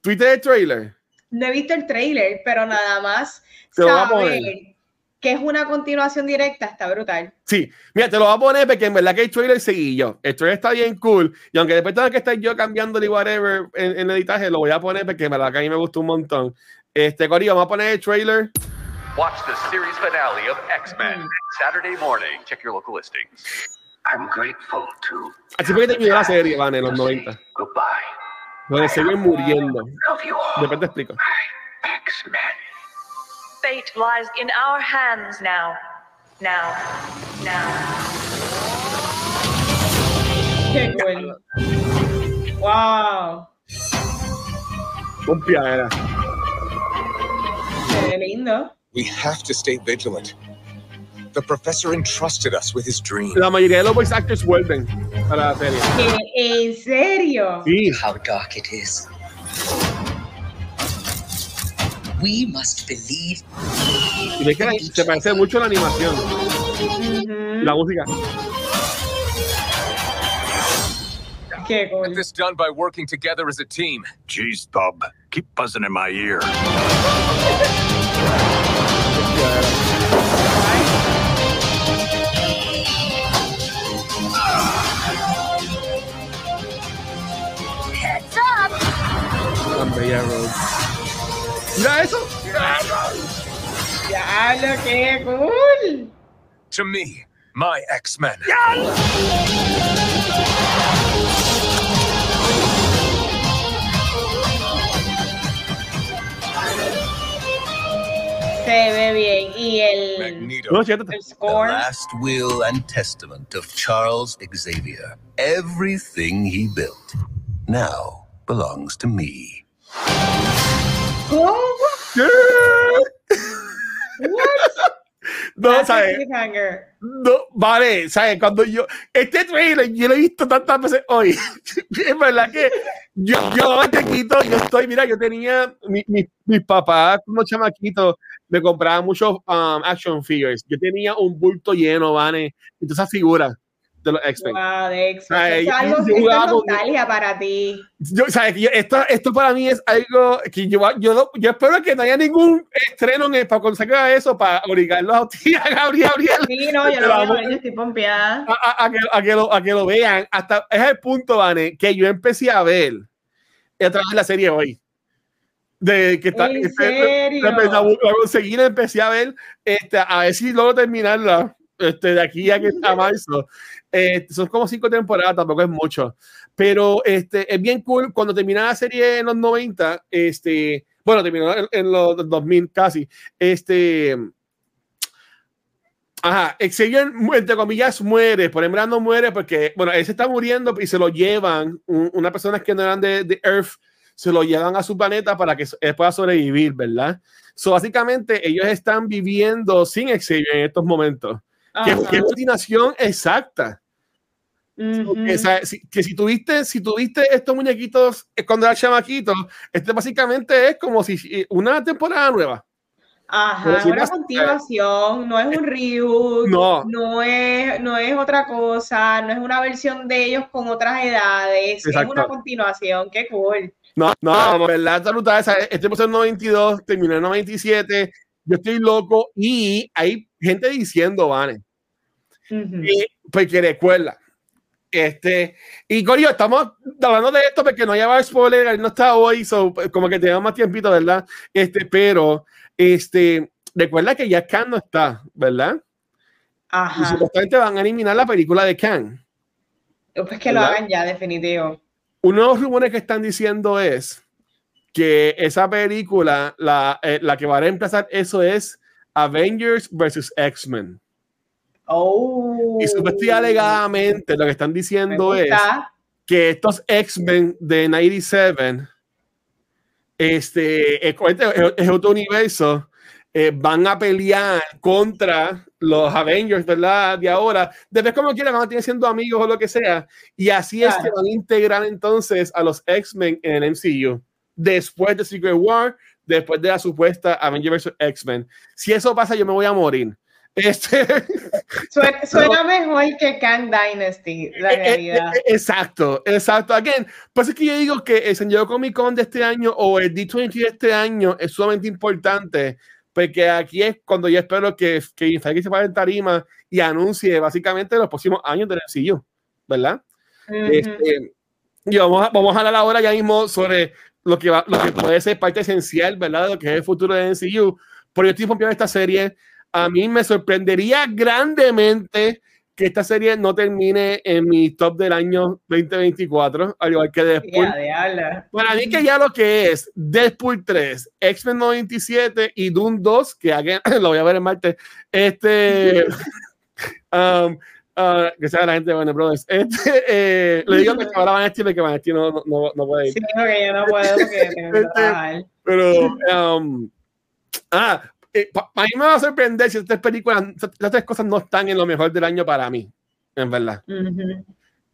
¿Twitter el trailer? No he visto el trailer, pero nada más saber que es una continuación directa, está brutal. Sí, mira, te lo voy a poner porque en verdad que el trailer seguí yo. El trailer está bien cool. Y aunque después tenga que estar yo cambiando y whatever en, el editaje, lo voy a poner porque en verdad que a mí me gustó un montón. Este, Corillo, vamos a poner el trailer. Watch the series finale of X-Men Saturday morning. Check your local listings. I'm grateful to. Así fue que terminó la serie, van, en los 90. Goodbye. Donde siguen muriendo. Después te explico. Fate lies in our hands now. Now. Now. Qué cool. Wow. Un piadera. Qué lindo. We have to stay vigilant. The professor entrusted us with his dream. La mayoría de los voice actors vuelven para la serie. ¿En serio? Sí. How dark it is. We must believe. Y ves que se parece mucho a la animación. Ujú. La música. Qué cool. Get this done by working together as a team. Jeez, Bub, keep buzzing in my ear. Tan bella Rose. Mira eso. Ya lo que cool. To me, my X-Men. Se ve bien. Y el, Magneto. No, siéntate. el The last will and testament of Charles Xavier. Everything he built now belongs to me. ¿Cómo? What? No, ¿sabes? No, vale, ¿sabes? Cuando yo. Este trailer yo lo he visto tantas veces hoy. es verdad que yo, yo chiquito, yo estoy, mira, yo tenía. Mi, mi, mis papás, como chamaquitos, me compraban muchos um, action figures. Yo tenía un bulto lleno, ¿vale? De todas esas figuras de los X-Men. Wow, de Esto es algo, con- nostalgia para ti. Yo. Que yo- esto, esto para mí es algo que yo, yo, yo espero que no haya ningún estreno en el, para salga eso, para obligarlos a ti, a Gabriel. Sí, no, yo lo voy a vamos- ver, yo estoy pompeada. a, a- a que, a que lo, a que lo vean. Hasta es el punto, Vane, que yo empecé a ver a través de la serie hoy. De que está, ¿En serio? conseguir, empecé a ver, este, a ver si logro terminarla este, de aquí a, que, a marzo. Eh, son como cinco temporadas, tampoco es mucho. Pero este, es bien cool. Cuando termina la serie en los 90, este, bueno, terminó en, en los 2000 casi. Este, Ajá, Xavier, entre comillas, muere, por ejemplo, no muere porque, bueno, él se está muriendo y se lo llevan, un- unas personas que no eran de, de Earth, se lo llevan a su planeta para que él pueda sobrevivir, ¿verdad? So, básicamente, ellos están viviendo sin Xavier en estos momentos. Que Ajá. que continuación exacta. O sea, si, que si tuviste, si tuviste estos muñequitos eh, cuando era chamaquito, este básicamente es como si eh, una temporada nueva. Ajá, si una continuación, no es un reboot, No. no es, no es otra cosa, no es una versión de ellos con otras edades, Exacto. es una continuación, qué cool. No, no, verdad, brutal. Este empezó en 92, terminó en 97. Yo estoy loco y hay gente diciendo, Vane, Y, porque recuerda. Este, y Corio, estamos hablando de esto porque no lleva spoiler, él no está hoy, so, pues, como que tenemos más tiempito, ¿verdad? Este, pero, este, recuerda que ya Khan no está, ¿verdad? Y Ajá, supuestamente van a eliminar la película de Khan. pues que lo hagan ya, definitivo. Uno de los rumores que están diciendo es que esa película, la, eh, la que va a reemplazar eso es Avengers versus X-Men. Oh. Y supuestamente alegadamente lo que están diciendo es que estos X-Men de 97, este, es, es- es otro universo, eh, van a pelear contra los Avengers, ¿verdad? De ahora, después como quieran, van a seguir siendo amigos o lo que sea, y así es que Claro. van a integrar entonces a los X-Men en el MCU, después de Secret War, después de la supuesta Avengers vs. X-Men. Si eso pasa, yo me voy a morir. Este, Suena, suena mejor que Kang Dynasty, la Eh, eh, realidad. eh, exacto, exacto. Again, pues es que yo digo que el San Diego Comic Con de este año o el D20 de este año es sumamente importante porque aquí es cuando yo espero que, que Feige se pare en tarima y anuncie básicamente los próximos años del MCU, ¿verdad? Ujú. Este, y vamos a, vamos a hablar ahora ya mismo sobre lo que, va, lo que puede ser parte esencial, ¿verdad? De lo que es el futuro de MCU. Porque yo estoy pompeado de esta serie. A mí me sorprendería grandemente que esta serie no termine en mi top del año 2024, al igual que Deadpool. Para mí que ya lo que es Deadpool 3, X-Men 97 y Doom 2, que lo voy a ver en martes, este... um, Uh, que sea la gente de Warner Brothers. Este, eh, le digo que ahora van a decirle que van a decir no, no, no puede ir. Sí, porque yo no puedo porque tengo que este, Pero, um, ah, eh, para mí me va a sorprender si estas películas, estas tres cosas no están en lo mejor del año para mí, en verdad.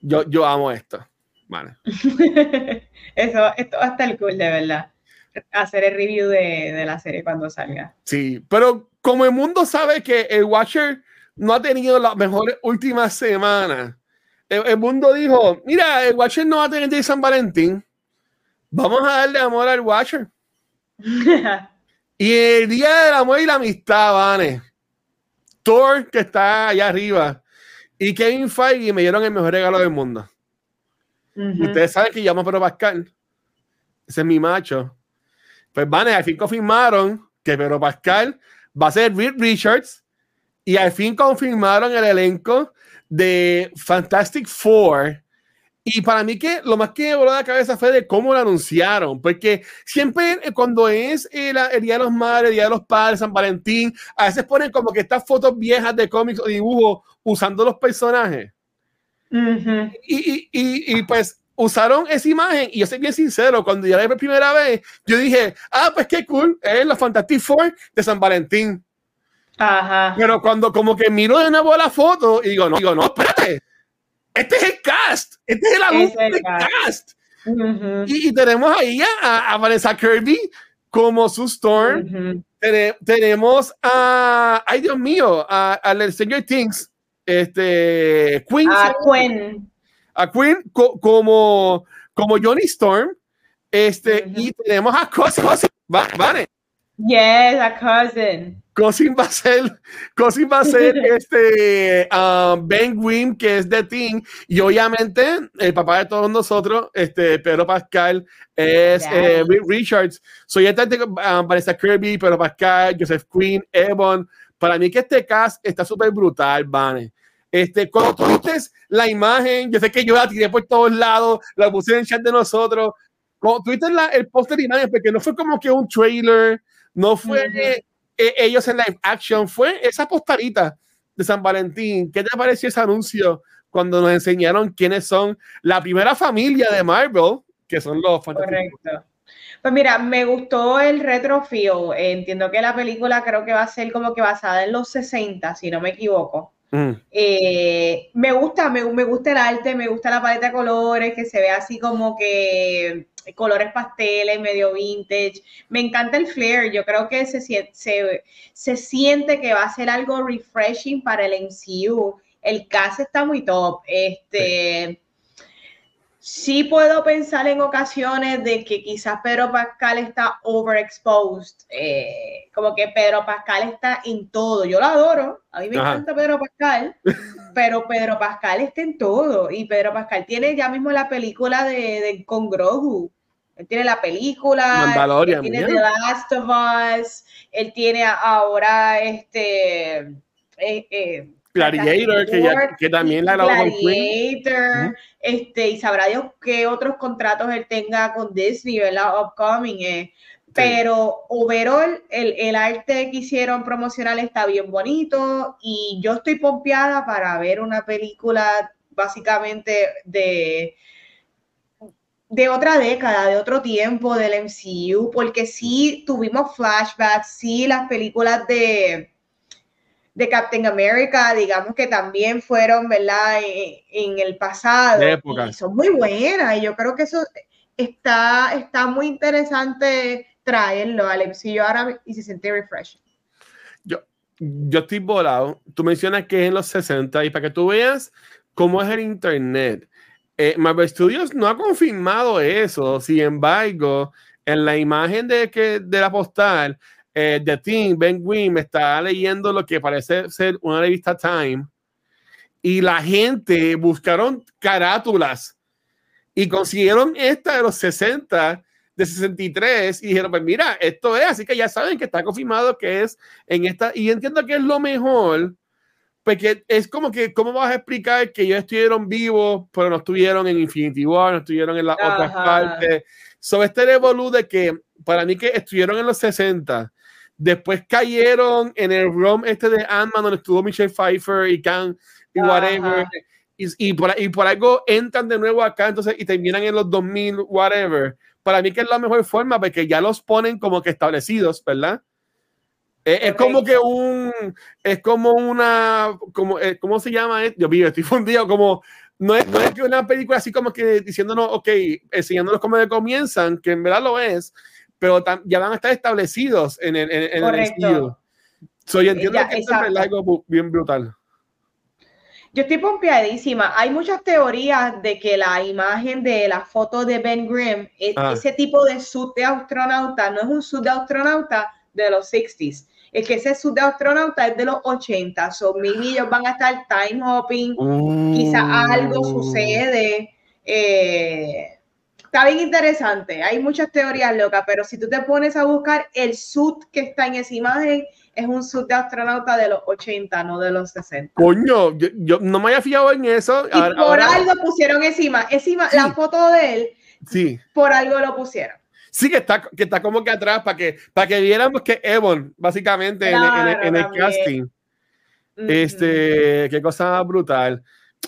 yo, yo amo esto. Vale. Eso, esto va a estar cool, de verdad. Hacer el review de, de la serie cuando salga. Sí, pero como el mundo sabe que el Watcher no ha tenido las mejores últimas semanas. El, mundo dijo, mira, el Watcher no va a tener de San Valentín. Vamos a darle amor al Watcher. y el Día del Amor y la Amistad, Vane. Thor, que está allá arriba, y Kevin Feige me dieron el mejor regalo del mundo. Ustedes saben que llamo Pedro Pascal. Ese es mi macho. Pues, Vane, al fin confirmaron que Pedro Pascal va a ser Reed Richards y al fin confirmaron el elenco de Fantastic Four. Y para mí que lo más que me voló la cabeza fue de cómo lo anunciaron, porque siempre eh, cuando es el, Día de los Madres, el Día de los Padres, San Valentín, a veces ponen como que estas fotos viejas de cómics o dibujos usando los personajes. y, y, y, pues usaron esa imagen y yo soy bien sincero, cuando ya la vi por primera vez, yo dije, ah, pues qué cool, es la Fantastic Four de San Valentín. Ajá. Pero cuando como que miro de nuevo la foto y digo, no, digo, no, espérate. Este es el cast. Este es el anuncio del cast. y, tenemos ahí a, Vanessa Kirby como su Storm. tenemos a, ay Dios mío, al señor Things, este, Queen. A Queen. A Queen como, como Johnny Storm. Este, y tenemos a Cousin. Vale. Yes, a Cousin. Cousin va a ser, Cousin va a ser este um, Ben Grimm, que es de Team, y obviamente el papá de todos nosotros, este Pedro Pascal, es eh, Richards. Soy este um, Vanessa Kirby, Pedro Pascal, Joseph Quinn, Evan. Para mí que este cast está súper brutal, Vane. Este, cuando tuviste la imagen, yo sé que yo la tiré por todos lados, la puse en el chat de nosotros. Cuando tuviste la, el póster de imagen, porque no fue como que un trailer, no fue eh, ellos en live action fue esa postarita de San Valentín. ¿Qué te pareció ese anuncio cuando nos enseñaron quiénes son la primera familia de Marvel, que son los Correcto. Pues mira, me gustó el retro feel. Entiendo que la película creo que va a ser como que basada en los 60, si no me equivoco. Mm. Eh, me gusta, me, me, gusta el arte, me gusta la paleta de colores, que se ve así como que colores pasteles, medio vintage. Me encanta el flair, yo creo que se, se, se siente que va a ser algo refreshing para el MCU. El cast está muy top. Este, sí. puedo pensar en ocasiones de que quizás Pedro Pascal está overexposed. Eh, como que Pedro Pascal está en todo. Yo lo adoro. A mí me encanta Pedro Pascal. Pero Pedro Pascal está en todo. Y Pedro Pascal tiene ya mismo la película de, de con Grogu. Él tiene la película, él tiene The Last of Us, él tiene ahora este eh, eh, Gladiator, que, que, también la grabó Gladiator, este, y sabrá Dios qué otros contratos él tenga con Disney, ¿verdad? Upcoming. Eh. Pero overall, el, el, arte que hicieron promocional está bien bonito y yo estoy pompeada para ver una película básicamente de de otra década, de otro tiempo del MCU, porque sí tuvimos flashbacks, sí las películas de, de Captain America, digamos que también fueron, ¿verdad?, en, el pasado. Y son muy buenas, y yo creo que eso está, está muy interesante traerlo al MCU ahora y se siente refreshing. Yo, yo estoy volado. Tú mencionas que es en los 60 y para que tú veas cómo es el Internet eh, Marvel Studios no ha confirmado eso. Sin embargo, en la imagen de, que, de la postal, eh, de Team, Ben Grimm está leyendo lo que parece ser una revista Time y la gente buscaron carátulas y consiguieron esta de los 60, de 63 y dijeron, pues mira, esto es, así que ya saben que está confirmado que es en esta, y entiendo que es lo mejor porque es como que, ¿cómo vas a explicar que ellos estuvieron vivos, pero no estuvieron en Infinity War, no estuvieron en las otras partes? Sobre este revolú de que, para mí que estuvieron en los 60, después cayeron en el ROM este de Ant-Man, donde estuvo Michelle Pfeiffer y Khan y whatever, y, y, por, y por algo entran de nuevo acá, entonces, y terminan en los 2000, whatever. Para mí que es la mejor forma, porque ya los ponen como que establecidos, ¿verdad? Es, como que un, es como una, como, eh, ¿cómo se llama? Yo mío, estoy fundido, como, no es, no es que una película así como que diciéndonos, ok, enseñándonos cómo comienzan, que en verdad lo es, pero ya van a estar establecidos en el, en, el estilo. Soy entiendo que es algo bien brutal. Yo estoy pompeadísima. Hay muchas teorías de que la imagen de la foto de Ben Grimm, es, ah. ese tipo de suit de astronauta, no es un suit de astronauta de los 60s es que ese sub de astronauta es de los 80, son mil ellos van a estar time hopping, quizás algo uh. sucede. Eh, está bien interesante, hay muchas teorías locas, pero si tú te pones a buscar el suit que está en esa imagen, es un suit de astronauta de los 80, no de los 60. Coño, yo, no me había fijado en eso. Y por algo pusieron encima, encima la foto de él, sí. por algo lo pusieron. Sí, que está, que está como que atrás para que, para que viéramos que Evon, básicamente, en, el casting. Este, qué cosa brutal.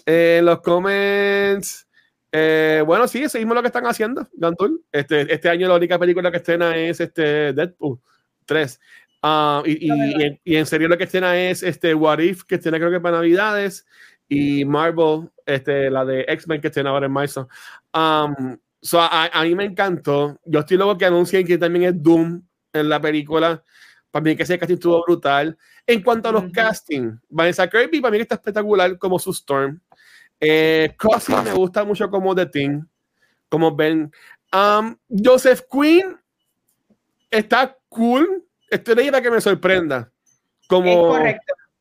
En los comments, eh, bueno, sí, seguimos lo que están haciendo, Gantul. Este, este año la única película que estrena es este Deadpool 3. Ah, y, y, y, en, serio lo que estrena es este What If, que estrena creo que para Navidades, y Marvel, este, la de X-Men que estrena ahora en marzo. Um, So, a, mí me encantó. Yo estoy luego que anuncien que también es Doom en la película. Para mí que ese casting estuvo brutal. En cuanto a los castings, Vanessa Kirby para mí está espectacular como su Storm. Eh, me gusta mucho como The Thing, como Ben. Um, Joseph Quinn está cool. Estoy para que me sorprenda. Como, es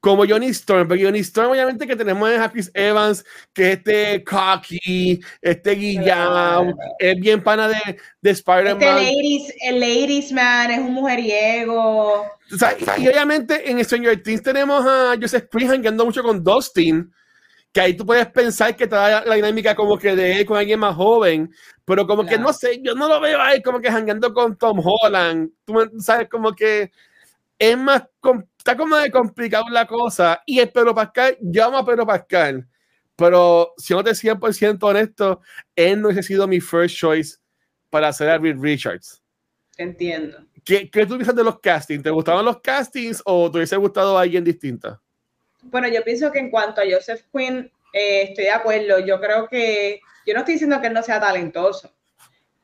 como Johnny Storm, porque Johnny Storm obviamente que tenemos a Chris Evans, que este cocky, este guillao, es bien pana de, de Spider-Man. Este ladies, el ladies man, es un mujeriego. O sea, y, obviamente en Stranger Things tenemos a Joseph Quinn ando mucho con Dustin, que ahí tú puedes pensar que toda la dinámica como que de él con alguien más joven, pero como que no sé, yo no lo veo ahí como que jangueando con Tom Holland, tú sabes como que es más está como de complicado la cosa. Y el Pedro Pascal, yo amo a Pedro Pascal, pero si no te 100% honesto, él no hubiese sido mi first choice para hacer a Reed Richards. Entiendo. ¿Qué, ¿Qué tú piensas de los castings? ¿Te gustaban los castings o te hubiese gustado alguien distinta? Bueno, yo pienso que en cuanto a Joseph Quinn, eh, estoy de acuerdo. Yo creo que, yo no estoy diciendo que él no sea talentoso,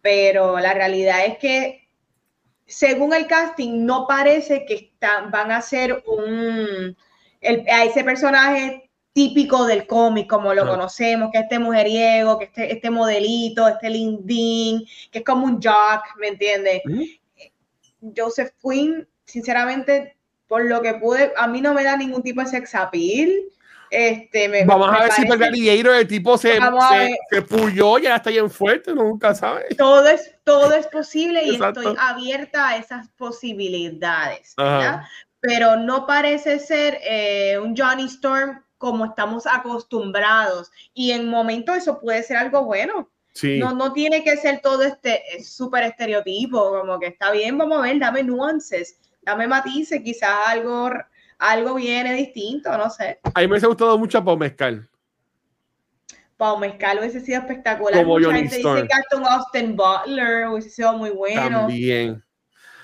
pero la realidad es que según el casting, no parece que están, van a ser un, a ese personaje típico del cómic, como lo conocemos, que este mujeriego, que este, este modelito, este lindín, que es como un jock, ¿me entiendes? Joseph Quinn, sinceramente, por lo que pude, a mí no me da ningún tipo de sex appeal. Este, Vamos a ver si el Gladiator el tipo se, se, se, puyó, ya está bien fuerte, nunca sabe. Todo es, todo es posible y estoy abierta a esas posibilidades. Pero no parece ser eh, un Johnny Storm como estamos acostumbrados. Y en momento eso puede ser algo bueno. Sí. No, no tiene que ser todo este súper estereotipo, como que está bien, vamos a ver, dame nuances, dame matices, quizás algo algo viene distinto, no sé. A mí me hubiese gustado mucho a Pau Mezcal. Pau Mezcal hubiese sido espectacular. Como Mucha gente dice que Austin Butler hubiese sido muy bueno. También.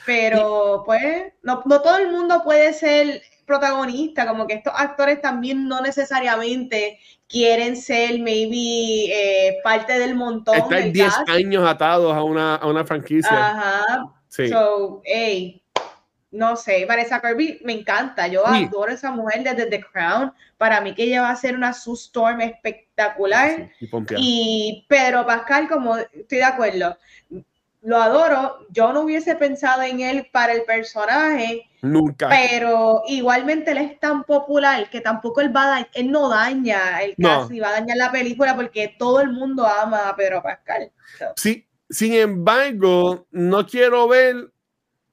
Pero, pues, no, no todo el mundo puede ser protagonista, como que estos actores también no necesariamente quieren ser maybe eh, parte del montón. Están 10 años atados a una, a una franquicia. Ajá. Sí. So, hey, no sé, Vanessa Kirby me encanta, yo adoro a esa mujer desde The Crown, para mí que ella va a ser una Sue Storm espectacular y, Pedro Pascal, como estoy de acuerdo, lo adoro, yo no hubiese pensado en él para el personaje, nunca, pero igualmente él es tan popular que tampoco él va a él no daña el caso y va a dañar la película porque todo el mundo ama a Pedro Pascal. Sí, sin embargo, no quiero ver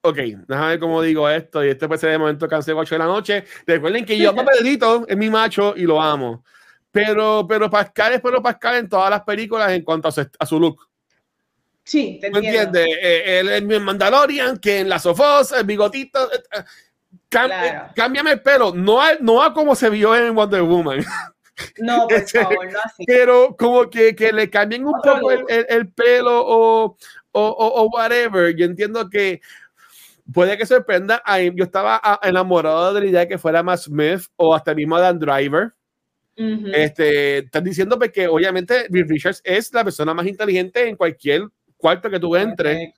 ok, déjame ver cómo digo esto. Y este puede ser el momento que 8 de la noche. Recuerden que yo Pedrito, es mi macho y lo amo. Pero, pero Pascal es Pedro Pascal en todas las películas en cuanto a su, a su look. Sí, te ¿Me entiendes? Eh, el, el, Mandalorian, que en la Sofos, el bigotito. Eh, eh, claro. Cámbiame el pelo, no a, no a como se vio en Wonder Woman. No, por favor, no así. Pero como que, que le cambien un poco el, el, el, pelo o, o, o, o, whatever. Yo entiendo que puede que sorprenda. Yo estaba enamorado de la idea de que fuera más Smith o hasta mismo Dan Driver. Uh -huh. este, están diciendo que obviamente Bill Richards es la persona más inteligente en cualquier cuarto que tú entres.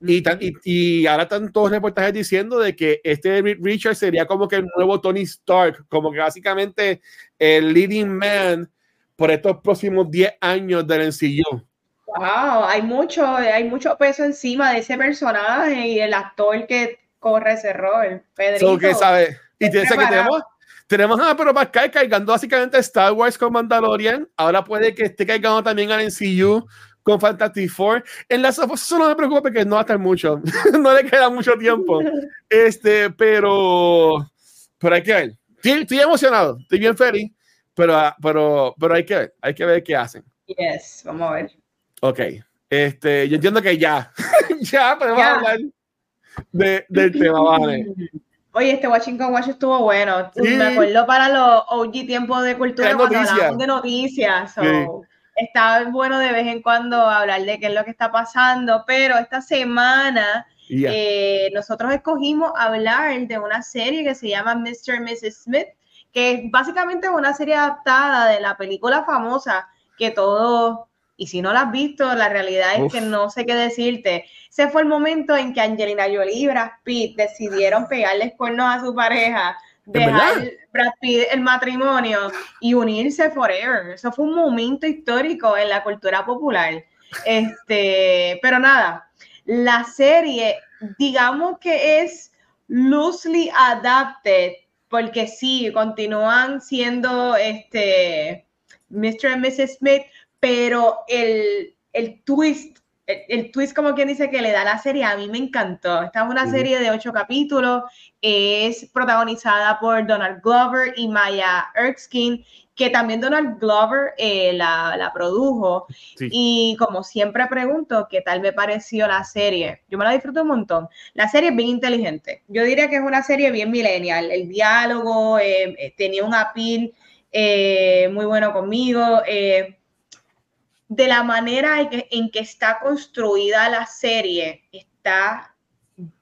Y, y, y, ahora están todos los reportajes diciendo de que este Richard sería como que el nuevo Tony Stark, como que básicamente el leading man por estos próximos 10 años del MCU. Wow, hay mucho, hay mucho peso encima de ese personaje y el actor que corre ese rol, Pedrito. So, que sabe, y que tenemos, tenemos a Pedro Pascal cargando básicamente Star Wars con Mandalorian, ahora puede que esté cargando también al MCU con Fantastic Four. En las eso no me preocupa porque no va a estar mucho, no le queda mucho tiempo. Este, pero, pero hay que ver. Estoy, estoy emocionado, estoy bien feliz, pero, pero, pero hay que ver, hay que ver qué hacen. Yes, vamos a ver. Ok, este, yo entiendo que ya, ya podemos ya. hablar de, del tema, vale. Oye, este Washington Watch estuvo bueno. Sí. Me acuerdo para los OG tiempos de cultura cuando hablamos de noticias. So. Sí está bueno de vez en cuando hablar de qué es lo que está pasando, pero esta semana yeah. eh, nosotros escogimos hablar de una serie que se llama Mr. y Mrs. Smith, que básicamente es una serie adaptada de la película famosa que todos, y si no la has visto, la realidad es que no sé qué decirte. Ese fue el momento en que Angelina Jolie y Brad Pitt decidieron pegarles cuernos a su pareja dejar Brad Pitt el matrimonio y unirse forever. Eso fue un momento histórico en la cultura popular. Este, pero nada, la serie, digamos que es loosely adapted, porque sí, continúan siendo este Mr. and Mrs. Smith, pero el, el twist el, el, twist, como quien dice, que le da la serie, a mí me encantó. Esta es una serie de ocho capítulos, es protagonizada por Donald Glover y Maya Erskine, que también Donald Glover eh, la, la, produjo. Sí. Y como siempre pregunto, ¿qué tal me pareció la serie? Yo me la disfruto un montón. La serie es bien inteligente. Yo diría que es una serie bien millennial. El diálogo eh, tenía un appeal eh, muy bueno conmigo de la manera en que, está construida la serie está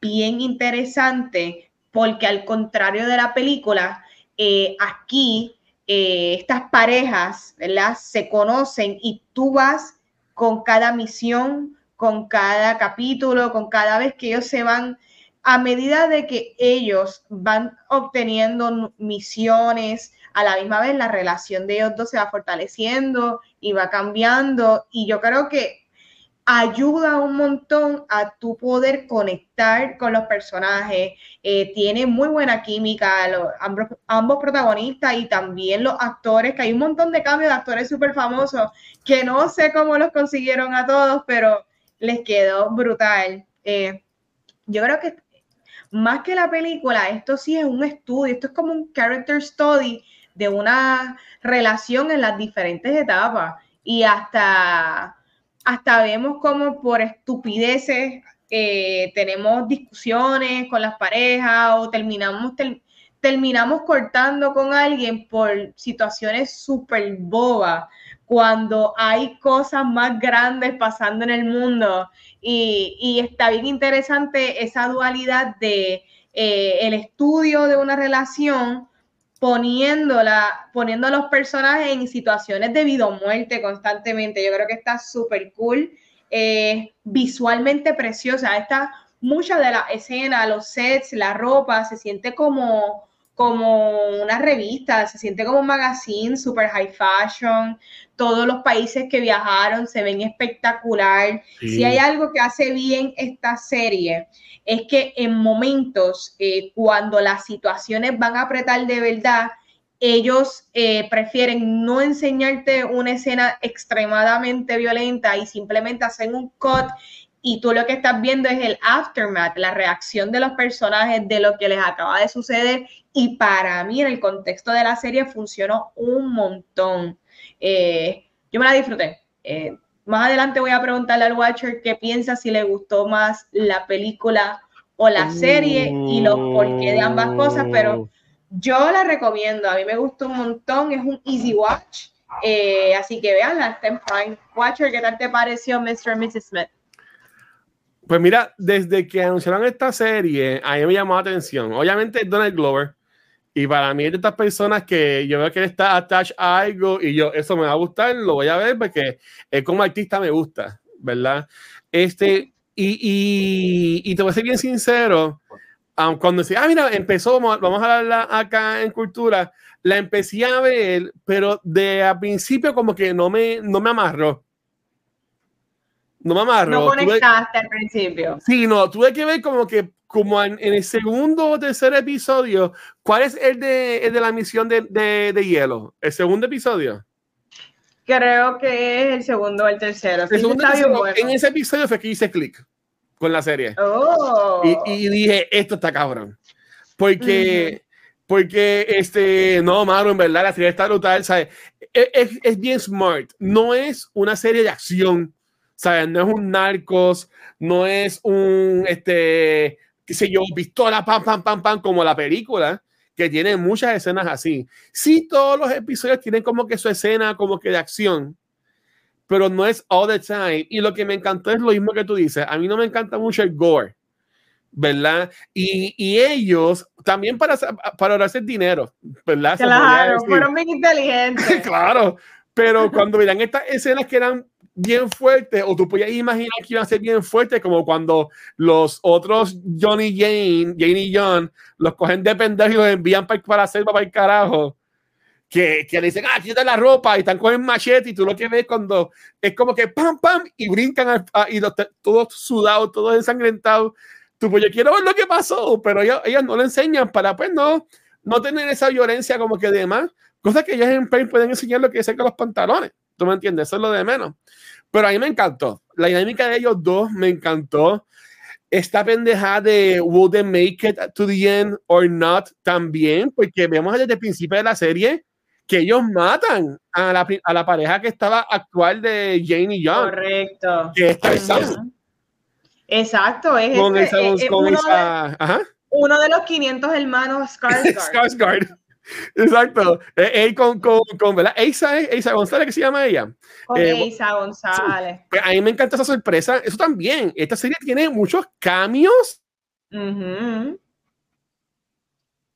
bien interesante porque al contrario de la película, eh, aquí eh, estas parejas se conocen y tú vas con cada misión, con cada capítulo, con cada vez que ellos se van, a medida de que ellos van obteniendo misiones, a la misma vez la relación de ellos dos se va fortaleciendo y va cambiando y yo creo que ayuda un montón a tu poder conectar con los personajes, eh, tiene muy buena química los, ambos, protagonistas y también los actores, que hay un montón de cambios de actores súper famosos que no sé cómo los consiguieron a todos, pero les quedó brutal. Eh, yo creo que más que la película, esto sí es un estudio, esto es como un character study de una relación en las diferentes etapas. Y hasta, hasta vemos como por estupideces eh, tenemos discusiones con las parejas o terminamos, ter, terminamos cortando con alguien por situaciones súper bobas cuando hay cosas más grandes pasando en el mundo. Y, y está bien interesante esa dualidad de eh, el estudio de una relación poniéndola, poniendo a los personajes en situaciones de vida o muerte constantemente. Yo creo que está súper cool, eh, visualmente preciosa. Está mucha de la escena, los sets, la ropa, se siente como, como una revista, se siente como un magazine, super high fashion. Todos los países que viajaron se ven espectacular. Sí. Si hay algo que hace bien esta serie, es que en momentos eh, cuando las situaciones van a apretar de verdad, ellos eh, prefieren no enseñarte una escena extremadamente violenta y simplemente hacen un cut y tú lo que estás viendo es el aftermath, la reacción de los personajes de lo que les acaba de suceder y para mí en el contexto de la serie funcionó un montón. Eh, yo me la disfruté. Eh, más adelante voy a preguntarle al Watcher qué piensa, si le gustó más la película o la serie y los porqué de ambas cosas, pero yo la recomiendo. A mí me gustó un montón, es un easy watch. Eh, así que veanla, está en. Watcher, ¿qué tal te pareció Mr. and Mrs. Smith? Pues mira, desde que anunciaron esta serie, a mí me llamó la atención. Obviamente, Donald Glover. Y para mí es de estas personas que yo veo que él está attached a algo y yo, eso me va a gustar, lo voy a ver porque es como artista me gusta, ¿verdad? Este, y, y, y te voy a ser bien sincero, cuando decía, ah, mira, empezó, vamos a hablar acá en cultura, la empecé a ver, pero de a principio como que no me, no me amarró. No me amarró. No conectaste al principio. Sí, no, tuve que ver como que como en, el segundo o tercer episodio, ¿cuál es el de, el de la misión de, de, de, hielo? ¿El segundo episodio? Creo que es el segundo o el tercero. El segundo episodio, En ese episodio fue que hice clic con la serie. Oh. Y, y, dije, esto está cabrón. Porque, porque este, no, Maro, en verdad, la serie está brutal, ¿sabes? Es, es, es bien smart. No es una serie de acción, ¿sabes? No es un narcos, no es un, este, qué sé yo, pistola, pam, pam, pam, pam, como la película, que tiene muchas escenas así. Sí, todos los episodios tienen como que su escena como que de acción, pero no es all the time. Y lo que me encantó es lo mismo que tú dices. A mí no me encanta mucho el gore, ¿verdad? Y, y ellos también para, para hacer dinero, ¿verdad? Claro, fueron bien inteligentes. claro, pero cuando miran estas escenas que eran bien fuerte, o tú podías imaginar que iba a ser bien fuerte, como cuando los otros Johnny Jane, Jane y John, los cogen de pendejo y los envían para, para hacer para el carajo. Que, que le dicen, ah, quítate la ropa y están con el machete y tú lo que ves cuando es como que pam, pam y brincan y los, todos sudados, todos ensangrentados. Tú, pues yo quiero ver lo que pasó, pero ellos, ellos no lo enseñan para, pues no, no tener esa violencia como que de más. Cosas que ellos en Paint pueden enseñar lo que es con los pantalones. ¿Tú me entiendes? Eso es lo de menos. Pero a mí me encantó. La dinámica de ellos dos me encantó. Esta pendejada de Will they make it to the end or not también, porque vemos desde el principio de la serie que ellos matan a la, a la pareja que estaba actual de Jane y John. Correcto. Que está Exacto, es, con este, esa, con uno, esa, de, ajá. uno de los 500 hermanos Skarsgård. Skarsgård. Exacto. Eh, eh, con, con, con ¿verdad? Eisa, Eisa González, que se llama ella. Con eh, Eisa González. A mí me encanta esa sorpresa. Eso también. Esta serie tiene muchos cambios.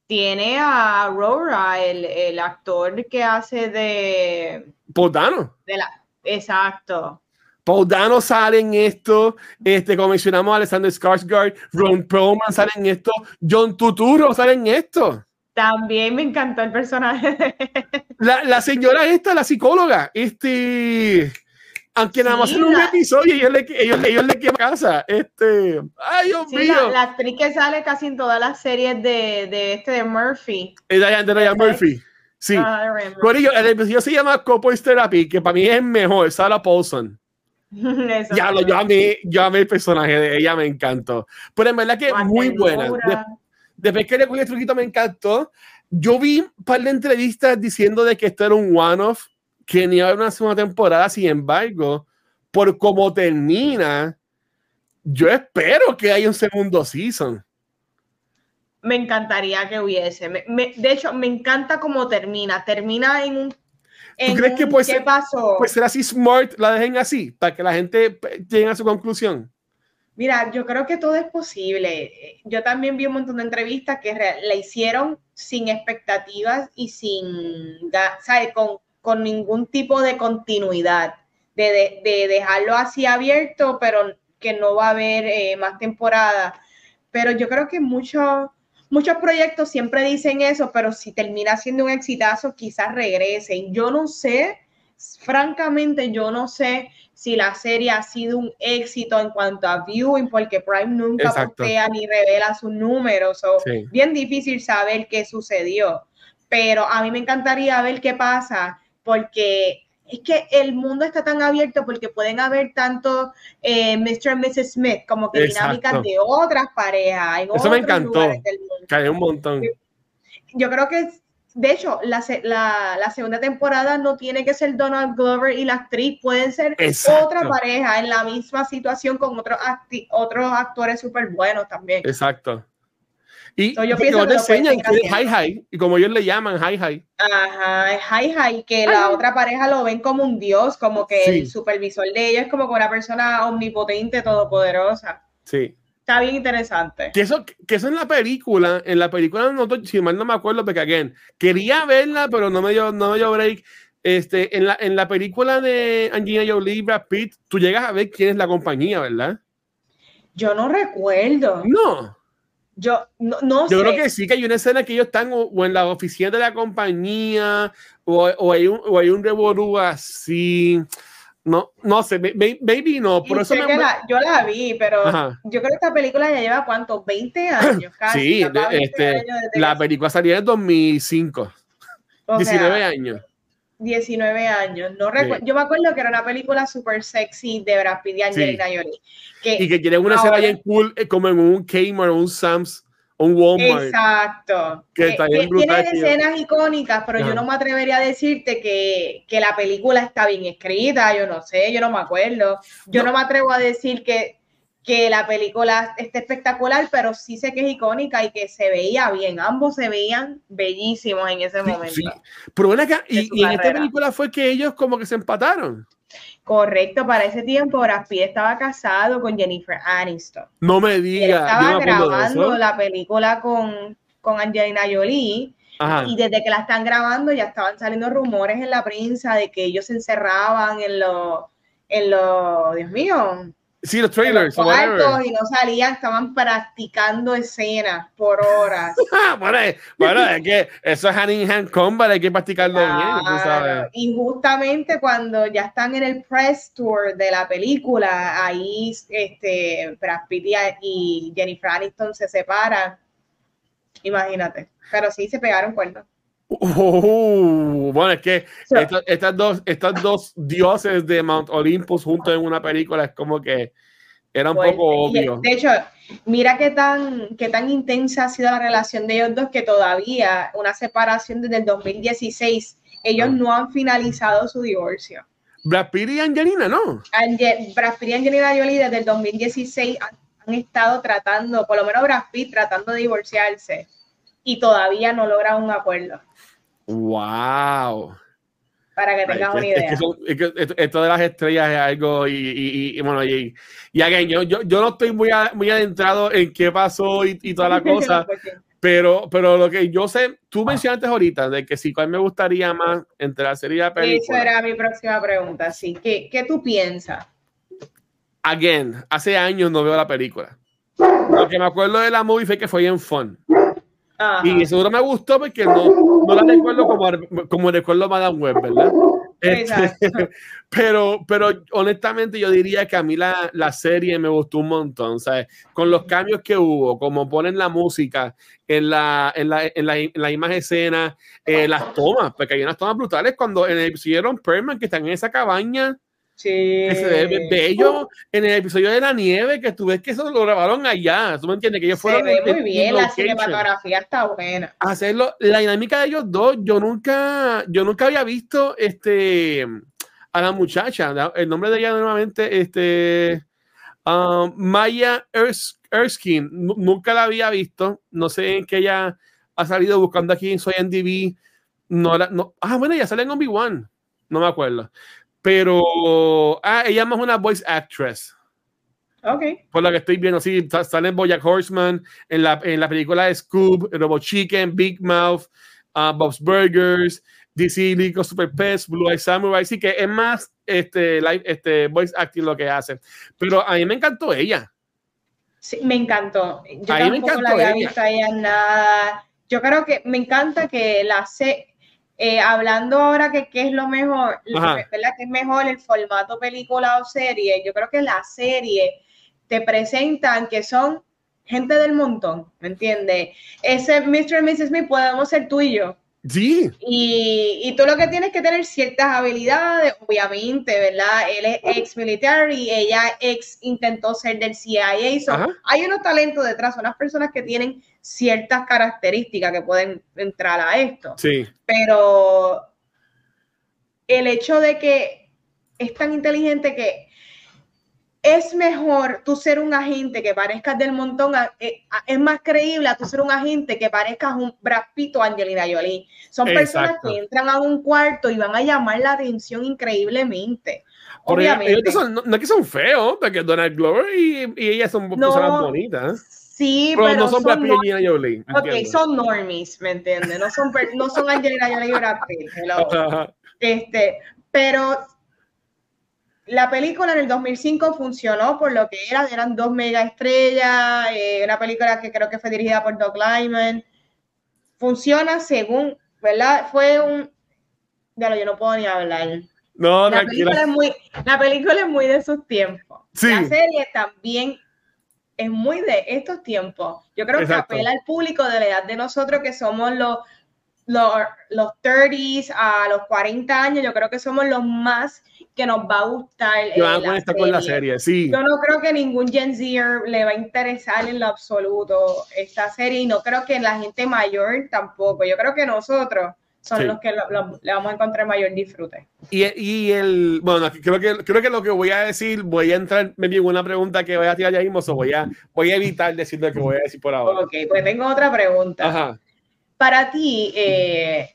Tiene a Aurora, el, el, actor que hace de. Podano. De la, exacto. Paudano sale en esto, este, como mencionamos, Alexander Skarsgård, Ron Perlman sale en esto, John Tuturo sale en esto. También me encantó el personaje. La, la señora esta, la psicóloga, este, aunque nada más en un episodio ellos le, ellos, ellos le queman casa. Este, ay, Dios sí, mío. La, la, actriz que sale casi en todas las series de, de este de Murphy. Es de Diane Murphy. Sí. Ah, Por ello, el episodio se llama Couples Therapy, que para mí es mejor, Sarah Paulson. ya lo, yo amé, yo amé el personaje de ella, me encantó. Pero en verdad que es muy buena. De, Después que le cogí el truquito me encantó. Yo vi un par de entrevistas diciendo de que esto era un one-off, que ni iba a haber una segunda temporada. Sin embargo, por cómo termina, yo espero que haya un segundo season. Me encantaría que hubiese. Me, me, de hecho, me encanta cómo termina. Termina en un ¿Tú crees que pues ser así smart, la dejen así, para que la gente llegue a su conclusión? Mira, yo creo que todo es posible. Yo también vi un montón de entrevistas que la hicieron sin expectativas y sin, ¿sabes? Con, con ningún tipo de continuidad, de, de, dejarlo así abierto, pero que no va a haber eh, más temporada. Pero yo creo que muchos muchos proyectos siempre dicen eso, pero si termina siendo un exitazo, quizás regresen. Yo no sé, francamente, yo no sé si la serie ha sido un éxito en cuanto a viewing, porque Prime nunca postea ni revela sus números. o Bien difícil saber qué sucedió. Pero a mí me encantaría ver qué pasa, porque es que el mundo está tan abierto porque pueden haber tanto eh, Mr. y Mrs. Smith como que dinámicas de otras parejas. Eso me encantó. Cae un montón. Yo creo que, de hecho, la, la, segunda temporada no tiene que ser Donald Glover y la actriz, pueden ser otra pareja en la misma situación con otros, otros actores súper buenos también. Exacto. Y yo te enseñan que es hi hi, y como ellos le llaman hi hi. Ajá, es hi hi, que la otra pareja lo ven como un dios, como que el supervisor de ellos es como una persona omnipotente, todopoderosa. Sí. Está bien interesante. Que eso, que eso en la película, en la película, no, si mal no me acuerdo, porque again, quería verla, pero no me dio, no me dio break. Este, en, la, en la película de Angelina Jolie, Brad Pitt, tú llegas a ver quién es la compañía, ¿verdad? Yo no recuerdo. No. Yo no, no Yo creo que sí, que hay una escena que ellos están o, en la oficina de la compañía o, o hay un, o hay un revolú así. No, no sé, maybe no. Por eso me... la, yo la vi, pero yo creo que esta película ya lleva cuántos, 20 años casi. Sí, este, la película salió en 2005. 19 años. 19 años. No Yo me acuerdo que era una película súper sexy de Brad Pitt y Angelina Jolie. y que tiene una escena bien cool, eh, como en un Kmart o un Sam's un Walmart. Exacto. Que eh, tiene escenas icónicas, pero yo no me atrevería a decirte que, que, la película está bien escrita, yo no sé, yo no me acuerdo. Yo no me atrevo a decir que que la película está espectacular, pero sí sé que es icónica y que se veía bien. Ambos se veían bellísimos en ese momento. Sí. Pero bueno, acá, y, en esta película fue que ellos como que se empataron. Correcto, para ese tiempo Brad Pitt estaba casado con Jennifer Aniston. No me digas. Estaba grabando la película con, con Angelina Jolie. Y desde que la están grabando ya estaban saliendo rumores en la prensa de que ellos se encerraban en los, en los, Dios mío, Sí, los trailers. y no salían, estaban practicando escenas por horas. bueno, bueno, es que eso es hand in hand combat, hay que practicarlo bien, tú sabes. Y justamente cuando ya están en el press tour de la película, ahí este, Brad Pitt y Jennifer Aniston se separan. Imagínate. Pero sí se pegaron cuernos. Uh, bueno, es que estas, dos, estas dos dioses de Mount Olympus juntos en una película es como que era un poco obvio. De hecho, mira qué tan, qué tan intensa ha sido la relación de ellos dos que todavía una separación desde el 2016, ellos ah. no han finalizado su divorcio. Brad Pitt y Angelina, ¿no? Brad Pitt y Angelina Jolie desde el 2016 han, han estado tratando, por lo menos Brad Pitt tratando de divorciarse y todavía no logra un acuerdo. ¡Wow! Para que tengas una idea. esto de las estrellas es algo, y, bueno, y, y yo, yo, yo, no estoy muy, muy adentrado en qué pasó y, toda la cosa, pero, pero lo que yo sé, tú mencionaste ahorita de que sí, cuál me gustaría más entre la serie de películas. Esa era mi próxima pregunta, sí. ¿Qué, qué tú piensas? Again, hace años no veo la película. Lo que me acuerdo de la movie fue que fue en fun. Y seguro me gustó porque no, no la recuerdo como, como recuerdo Madame Web, ¿verdad? Este, pero, pero honestamente yo diría que a mí la, la, serie me gustó un montón, ¿sabes? Con los cambios que hubo, como ponen la música en la, en la, en la, en la imagen escena, eh, las tomas, porque hay unas tomas brutales cuando en el episodio Perman que están en esa cabaña Sí. Que se ve bello en el episodio de la nieve, que tú ves que eso lo grabaron allá. ¿Tú me entiendes? Que ellos fueron. Se ve muy bien, la cinematografía está buena. Hacerlo, la dinámica de ellos dos, yo nunca, yo nunca había visto este a la muchacha, el nombre de ella nuevamente, este um, Maya Erskine, nunca la había visto, no sé en qué ella ha salido buscando aquí en Soy NDB. No, no, ah, bueno, ya sale en Obi-Wan, no me acuerdo. Pero, ah, ella es una voice actress. Ok. Por lo que estoy viendo, sí, sale en Bojack Horseman, en la, en la película de Scoob, Robot Chicken, Big Mouth, uh, Bob's Burgers, DC Lico Super Pets, Blue Eye Samurai, sí que es más este, live, este voice acting lo que hace. Pero a mí me encantó ella. Sí, me encantó. Yo a me encantó la había ella. visto ella nada. Yo creo que me encanta que la se eh, hablando ahora que qué es lo mejor, ¿verdad? Que es mejor el formato película o serie. Yo creo que la serie te presentan que son gente del montón, ¿me entiendes? Ese Mr. y Mrs. Smith podemos ser tú y yo. Sí. Y, y, tú lo que tienes que tener ciertas habilidades, obviamente, ¿verdad? Él es ex militar y ella ex intentó ser del CIA. hay unos talentos detrás, unas personas que tienen ciertas características que pueden entrar a esto. Sí. Pero el hecho de que es tan inteligente que es mejor tú ser un agente que parezcas del montón, eh, es más creíble a tú ser un agente que parezcas un Brad Pitt o Angelina Jolie. Son personas que entran a un cuarto y van a llamar la atención increíblemente. Obviamente. no, es que son feos, porque Donald Glover y, y ellas son personas bonitas. Sí, pero, no son, Pitt y Angelina Jolie. Ok, son normies, ¿me entiendes? No son, no son Angelina Jolie y Brad Pitt. Este, pero la película en el 2005 funcionó por lo que era, eran dos mega estrellas, eh, una película que creo que fue dirigida por Doug Lyman. Funciona según, ¿verdad? Fue un... Ya lo, yo no puedo ni hablar. No, la película, es muy, la película es muy de esos tiempos. La serie también es muy de estos tiempos. Yo creo que apela al público de la edad de nosotros que somos los, los, los 30s a los 40 años. Yo creo que somos los más que nos va a gustar. Yo serie. con la serie, sí. Yo no creo que ningún Gen Zer le va a interesar en lo absoluto esta serie y no creo que la gente mayor tampoco. Yo creo que nosotros son los que le vamos a encontrar mayor disfrute. Y, y, el, bueno, creo que, creo que lo que voy a decir, voy a entrar, me viene una pregunta que voy a tirar ya mismo, o voy a, voy a evitar decir lo que voy a decir por ahora. Ok, pues tengo otra pregunta. Ajá. Para ti, eh,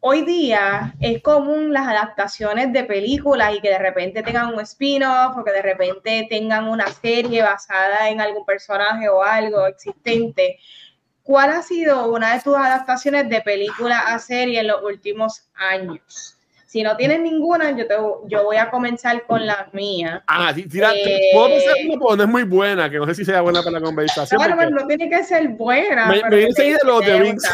hoy día es común las adaptaciones de películas y que de repente tengan un spin-off o que de repente tengan una serie basada en algún personaje o algo existente. ¿Cuál ha sido una de tus adaptaciones de película a serie en los últimos años? Si no tienes ninguna, yo, te, yo voy a comenzar con las mías. Ah, tira, eh, puedo pensar una, pero no es muy buena, que no sé si sea buena para la conversación. Bueno, pero no tiene que ser buena. Me, me dice de los de Rings.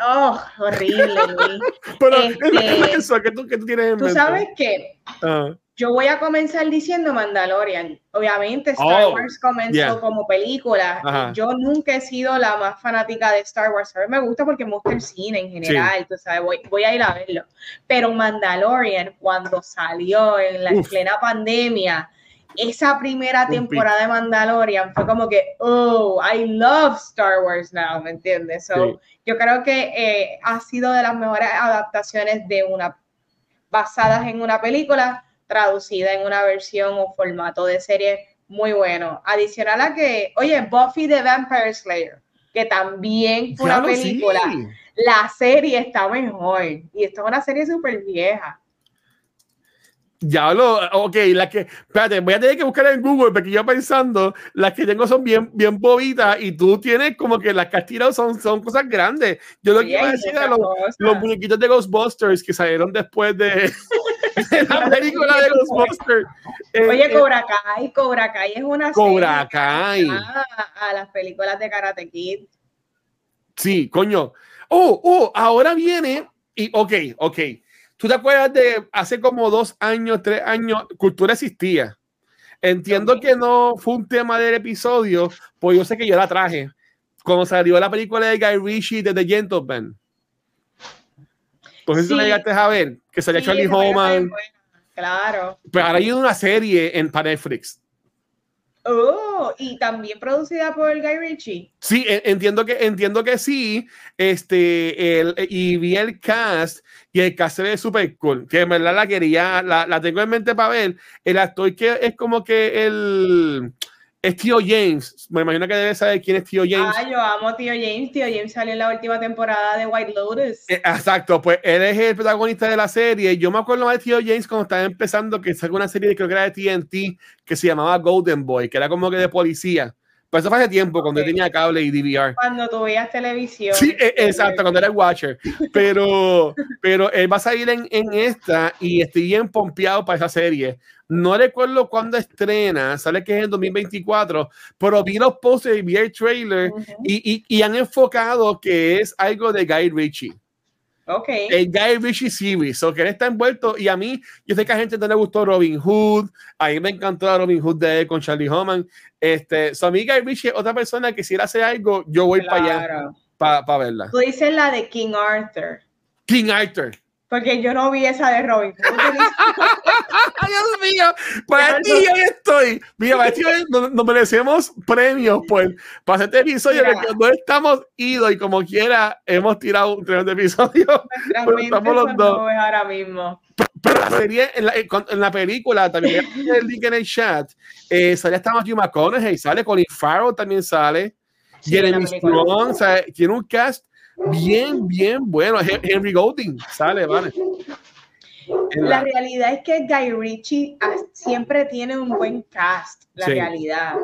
Oh, horrible, Pero este, que tú, que tú tienes en Tú sabes que ah. Yo voy a comenzar diciendo Mandalorian. Obviamente Star Oh, Wars comenzó yeah. como película. Ajá. Yo nunca he sido la más fanática de Star Wars. A mí me gusta porque me gusta el cine en general, tú sabes, voy, voy a ir a verlo. Pero Mandalorian, cuando salió en la Uf. plena pandemia, esa primera temporada de Mandalorian fue como que, oh, I love Star Wars now, ¿me entiendes? So, Sí. Yo creo que eh, ha sido de las mejores adaptaciones de una, basadas en una película, traducida en una versión o formato de serie muy bueno. Adicional a que, oye, Buffy the Vampire Slayer, que también fue una Claro, sí. película, la serie está mejor. Y esto es una serie súper vieja. Ya lo, ok, las que, espérate, voy a tener que buscar en Google porque yo pensando, las que tengo son bien, bien bobitas y tú tienes como que las que has tirado son, son cosas grandes. Yo lo que Oye, iba a hay decir a los, los muñequitos de Ghostbusters que salieron después de, de la película de Ghostbusters. Eh, Oye, eh, Cobra Kai, Cobra Kai es una Cobra Kai. a, a las películas de Karate Kid. Sí, coño. Oh, oh, ahora viene y, ok, ok. ¿Tú te acuerdas de hace como dos años, tres años, cultura existía? Entiendo que no fue un tema del episodio, pues yo sé que yo la traje. Cuando salió la película de Guy Ritchie de The Gentleman. Pues eso Sí. la llegaste a ver, que salía Sí, Charlie Homan. Claro. Pero ahora hay una serie en para Netflix. Oh, y también producida por Guy Ritchie. Sí, entiendo que, entiendo que sí. Este, el, y vi el cast y el cast se ve súper cool. Que en verdad la quería, la, la tengo en mente para ver. El actor que es como que el. Es Tío James. Me imagino que debe saber quién es Tío James. Ah, yo amo Tío James. Tío James salió en la última temporada de White Lotus. Eh, Exacto, pues él es el protagonista de la serie. Yo me acuerdo más de Tío James cuando estaba empezando, que sacó una serie, creo que era de TNT, que se llamaba Golden Boy, que era como que de policía. Pero eso fue hace tiempo, cuando Ok. yo tenía cable y DVR. Cuando tú veías televisión. Sí, e- exacto, cuando era el Watcher. Pero, pero él va a salir en, en esta y estoy bien pompeado para esa serie. No recuerdo cuándo estrena, sale que es en 2024, pero vi los posters y vi el trailer Ujú. y, y, y han enfocado que es algo de Guy Ritchie. Ok. El Guy Ritchie series, o que él está envuelto y a mí, yo sé que a gente no le gustó Robin Hood, a mí me encantó la Robin Hood de él con Charlie Homan. Este, so a mí Guy Ritchie es otra persona que si él hace algo, yo voy para allá. Para verla. Tú dices la de King Arthur. King Arthur. Porque yo no vi esa de Robin. Dios mío, para ti yo estoy. Mira, para ti nos, nos, merecemos premios pues, para este episodio Mira, que no estamos idos y como quiera hemos tirado un tremendo episodio. Pero estamos los dos. Ahora mismo. Pero la serie, en la, en la película, también el link en el chat, eh, sale hasta Matthew McConaughey, sale Colin Farrell también sale. Sí, Jeremy Strong, o sea, tiene un cast bien, bien bueno. Henry Golding sale, vale. La, la, realidad es que Guy Ritchie siempre tiene un buen cast, la sí. realidad.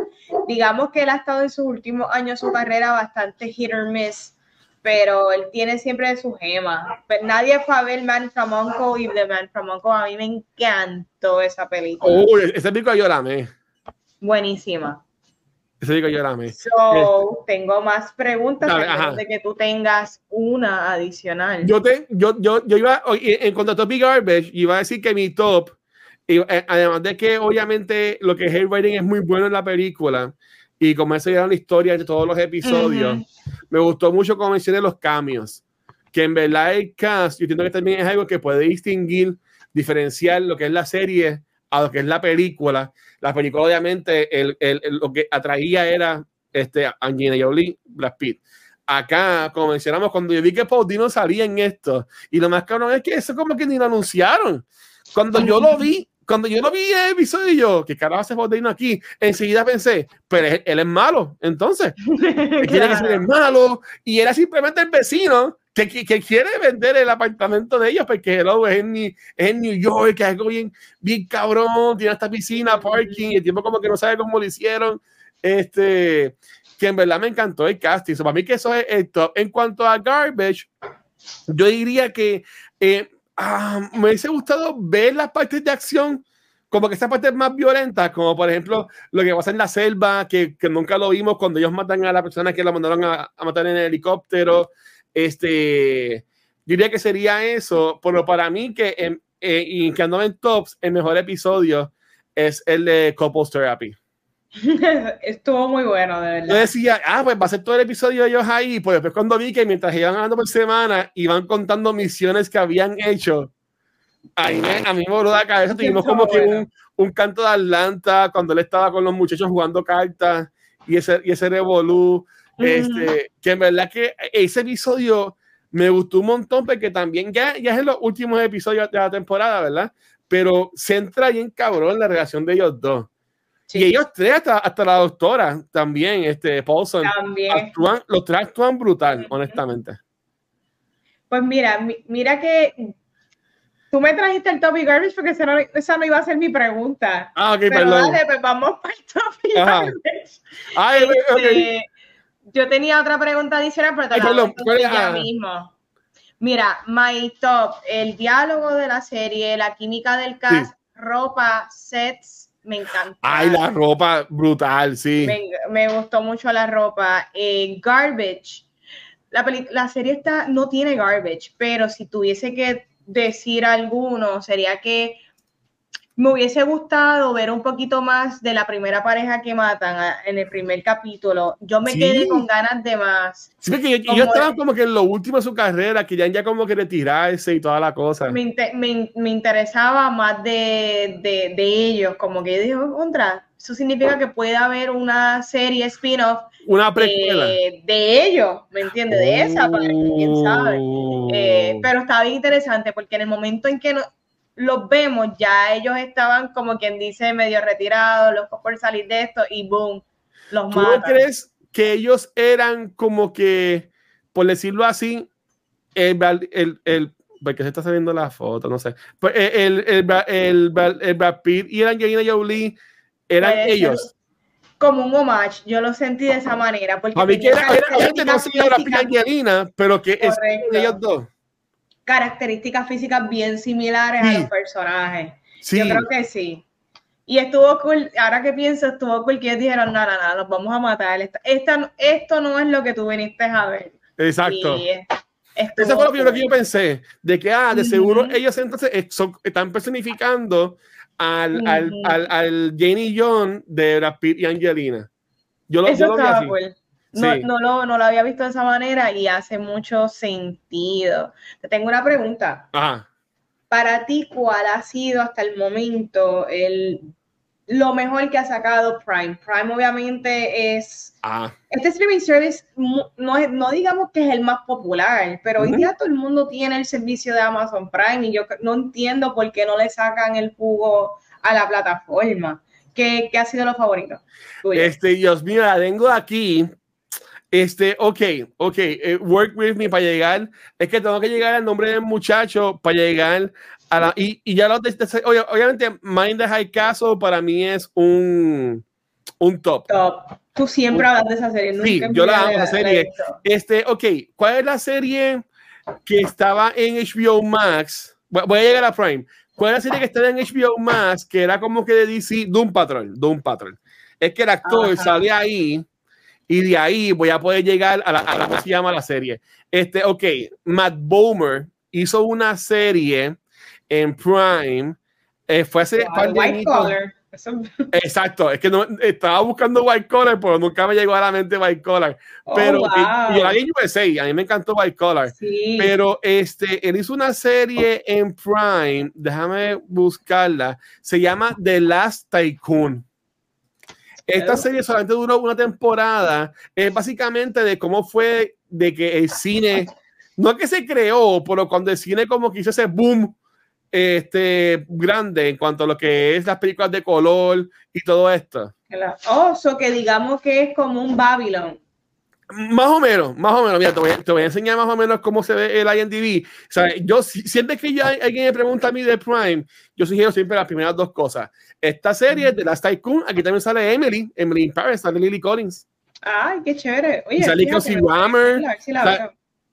Digamos que él ha estado en sus últimos años su carrera bastante hit or miss, pero él tiene siempre su gema. Pero nadie fue a ver Man from Uncle y The Man from Uncle. A mí me encantó esa película. Oh, esa película yo la amé. Buenísima. Ese digo yo la amé. So, tengo más preguntas Dale, de que tú tengas una adicional. Yo, te, yo, yo, yo iba, en cuanto a Topic Garbage, iba a decir que mi top, y, eh, además de que obviamente lo que es el writing es muy bueno en la película, y como eso ya la historia de todos los episodios, uh -huh. me gustó mucho como mencioné los cambios, que en verdad el cast, yo entiendo que también es algo que puede distinguir, diferenciar lo que es la serie a lo que es la película. La película, obviamente, el, el, el, lo que atraía era este, Angelina Jolie, Brad Pitt. Acá, como mencionamos, cuando yo vi que Paul Dino salía en esto, y lo más cabrón es que eso como que ni lo anunciaron. Cuando yo lo vi, cuando yo lo vi el episodio, yo, ¿qué carajo hace Paul Dino aquí? Enseguida pensé, pero él, él es malo, entonces. Él quiere que sea malo, y era simplemente el vecino que, que, que, quiere vender el apartamento de ellos porque hello, es, en, es en New York, es algo bien, bien cabrón, tiene esta piscina, parking, el tiempo como que no sabe cómo lo hicieron. Este, que en verdad me encantó el casting. So, para mí que eso es el top. En cuanto a Garbage, yo diría que eh, ah, me hubiese gustado ver las partes de acción como que esa parte más violenta, como por ejemplo lo que pasa en la selva, que, que nunca lo vimos cuando ellos matan a la persona que la mandaron a, a matar en el helicóptero. Este, yo diría que sería eso, pero para mí que en, eh, y que ando en tops, el mejor episodio es el de Couples Therapy. Estuvo muy bueno, de verdad. Yo decía, ah, pues va a ser todo el episodio de ellos ahí, pues después cuando vi que mientras iban hablando por semana, iban contando misiones que habían hecho, ahí me, a mí me voló la cabeza, tuvimos como bueno. que un, un, canto de Atlanta, cuando él estaba con los muchachos jugando cartas, y ese, y ese revolú, este, que en verdad que ese episodio me gustó un montón porque también ya, ya es en los últimos episodios de la temporada, ¿verdad? Pero centra bien cabrón la relación de ellos dos. Sí. Y ellos tres, hasta, hasta, la doctora también, este, Paulson, también. Actúan, los tres actúan brutal, uh -huh. honestamente. Pues mira, mira que tú me trajiste el topic garbage porque esa no, esa no, iba a ser mi pregunta. Ah, ok, Pero perdón. Dale, pues vamos para el topic garbage. Ay, este, okay yo tenía otra pregunta adicional, pero te la voy mismo. Mira, my top, el diálogo de la serie, la química del cast, sí. ropa, sets, me encanta. Ay, la ropa brutal, sí. Me, me gustó mucho la ropa. Eh, garbage. La, la serie está, no tiene garbage, pero si tuviese que decir alguno, sería que me hubiese gustado ver un poquito más de la primera pareja que matan en el primer capítulo. Yo me sí. quedé con ganas de más. Sí, porque ellos yo estaban como que en lo último de su carrera, que ya, ya como que retirarse y toda la cosa. Me, inter, me, me interesaba más de, de, de, ellos, como que dijo, contra, eso significa que puede haber una serie spin-off una precuela de, de, ellos, ¿me entiendes? De esa, oh. quién sabe. Eh, pero estaba bien interesante porque en el momento en que no, los vemos, ya ellos estaban como quien dice medio retirados, locos por salir de esto y boom, los ¿Tú matan. crees que ellos eran como que, por decirlo así, el, el, el porque se está saliendo la foto, no sé, pues el, el, el, el Brad Pitt y Angelina Jolie eran ellos. Como un homage, yo lo sentí de esa manera. Porque a mí que era, era, no y Angelina, pero que es ellos dos características físicas bien similares sí. a los personajes. Sí. Yo creo que sí. Y estuvo cool, ahora que pienso, estuvo cool que ellos dijeron, no, no, no, los vamos a matar. Esta, esta, esto no es lo que tú viniste a ver. Exacto. Eso fue lo primero que yo pensé, de que, ah, de seguro uh -huh. ellos entonces son, están personificando al, uh -huh. al, al, al Jane y John de Brad Pitt y Angelina. Yo lo, Eso yo lo vi así. Cool. No, no, lo, no lo había visto de esa manera y hace mucho sentido. Te tengo una pregunta. Para ti, ¿cuál ha sido hasta el momento el lo mejor que ha sacado Prime. Prime obviamente es... Ah. Este streaming service no, no digamos que es el más popular, pero hoy día todo el mundo tiene el servicio de Amazon Prime y yo no entiendo por qué no le sacan el jugo a la plataforma. ¿Qué, qué ha sido lo favorito? Este, Dios mío, la tengo aquí. Este, ok, ok, eh, work with me para llegar. Es que tengo que llegar al nombre del muchacho para llegar y, ya lo obviamente Mind the High Castle para mí es un, un top. Top. Tú siempre hablas de esa serie. Sí, yo la amo esa serie. Este, ok, ¿cuál es la serie que estaba en HBO Max? Voy a llegar a Prime. ¿Cuál es la serie que estaba en HBO Max que era como que de DC? Doom Patrol. Doom Patrol. Es que el actor sale ahí y de ahí voy a poder llegar a la, a la se llama la serie. Este, ok, Matt Bomer hizo una serie en Prime. Eh, fue hace White Collar. Exacto, es que no, estaba buscando White Collar, pero nunca me llegó a la mente White Collar. Oh, pero la vi en a mí me encantó White Collar. Pero este, él hizo una serie en Prime, déjame buscarla, se llama The Last Tycoon. Esta serie solamente duró una temporada, es básicamente de cómo fue de que el cine, no que se creó, pero cuando el cine como que hizo ese boom este, grande en cuanto a lo que es las películas de color y todo esto. Oh, so que digamos que es como un Babylon. Más o menos, más o menos. Mira, te voy, a, te voy, a, enseñar más o menos cómo se ve el IMDb. O sea, yo siempre que yo, alguien me pregunta a mí de Prime, yo sugiero siempre las primeras dos cosas. Esta serie de Last Tycoon, aquí también sale Emily, Emily in Paris, sale Lily Collins. Ay, qué chévere. Oye, sale Kelsey Grammer.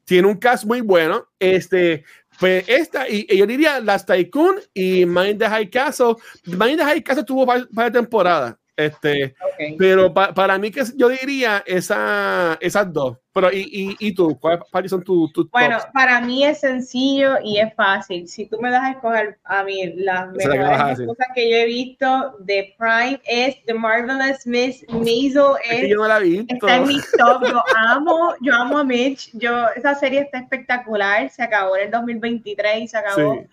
tiene un cast muy bueno. Este, pues esta, y, yo diría las Tycoon y Mind the High Castle. Mind the High Castle tuvo varias temporadas. Este, Pero para mí, que yo diría esa, esas dos. Pero, ¿y, y, y tú? ¿Cuáles son tus Bueno, para mí es sencillo y es fácil. Si tú me das a escoger a mí las mejores cosas que yo he visto de Prime es The Marvelous Miss Maisel. Es, yo no la vi. Está en mi top. Yo amo, yo amo a Mitch. Yo, esa serie está espectacular. Se acabó en el 2023 y se acabó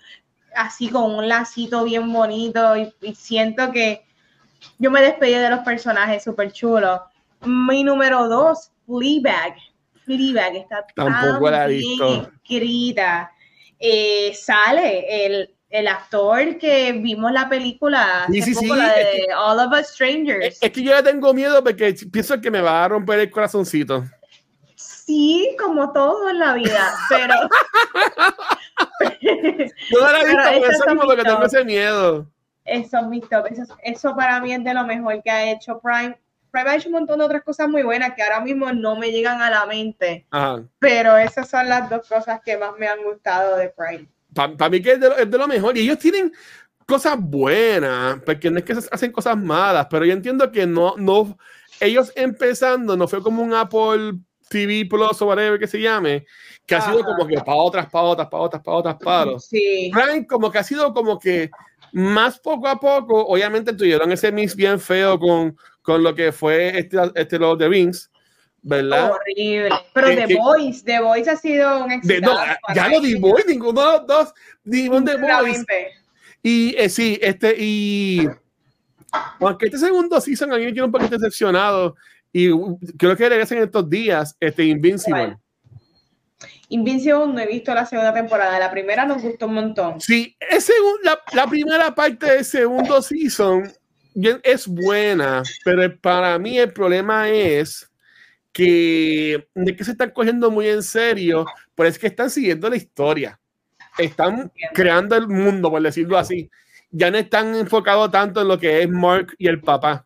así con un lacito bien bonito y siento que yo me despedí de los personajes súper chulos. Mi número dos, Fleabag. Fleabag está Tampoco tan bien escrita. Eh, sale el, el, actor que vimos la película, sí, sí, sí. de All of Us Strangers. Es, que yo ya tengo miedo porque pienso que me va a romper el corazoncito. Sí, como todo en la vida, pero. yo no la he visto por eso porque tengo ese miedo. Eso es mi top. Eso, para mí es de lo mejor que ha hecho Prime. Prime ha hecho un montón de otras cosas muy buenas que ahora mismo no me llegan a la mente. Pero esas son las dos cosas que más me han gustado de Prime. Para mí que es de, lo, mejor. Y ellos tienen cosas buenas, porque no es que hacen cosas malas, pero yo entiendo que no, no, ellos empezando no fue como un Apple TV Plus o whatever que se llame, que ha sido como que para otras, para otras, para otras, para otras, para Sí. Prime como que ha sido como que más poco a poco, obviamente tuvieron ese mix bien feo con, con lo que fue este, este of the Rings, ¿verdad? Horrible. Pero The Voice, The Voice ha sido un éxito. No, ya lo The Voice, ninguno de los dos, ningún The Voice. Y eh, sí, este, y aunque este segundo season a mí me quiero un poquito decepcionado, y creo que regresan estos días, este Invincible. Invincible no he visto la segunda temporada. La primera nos gustó un montón. Sí, es la, la primera parte del segundo season es buena, pero para mí el problema es que de que se están cogiendo muy en serio, pero es que están siguiendo la historia. Están creando el mundo, por decirlo así. Ya no están enfocados tanto en lo que es Mark y el papá.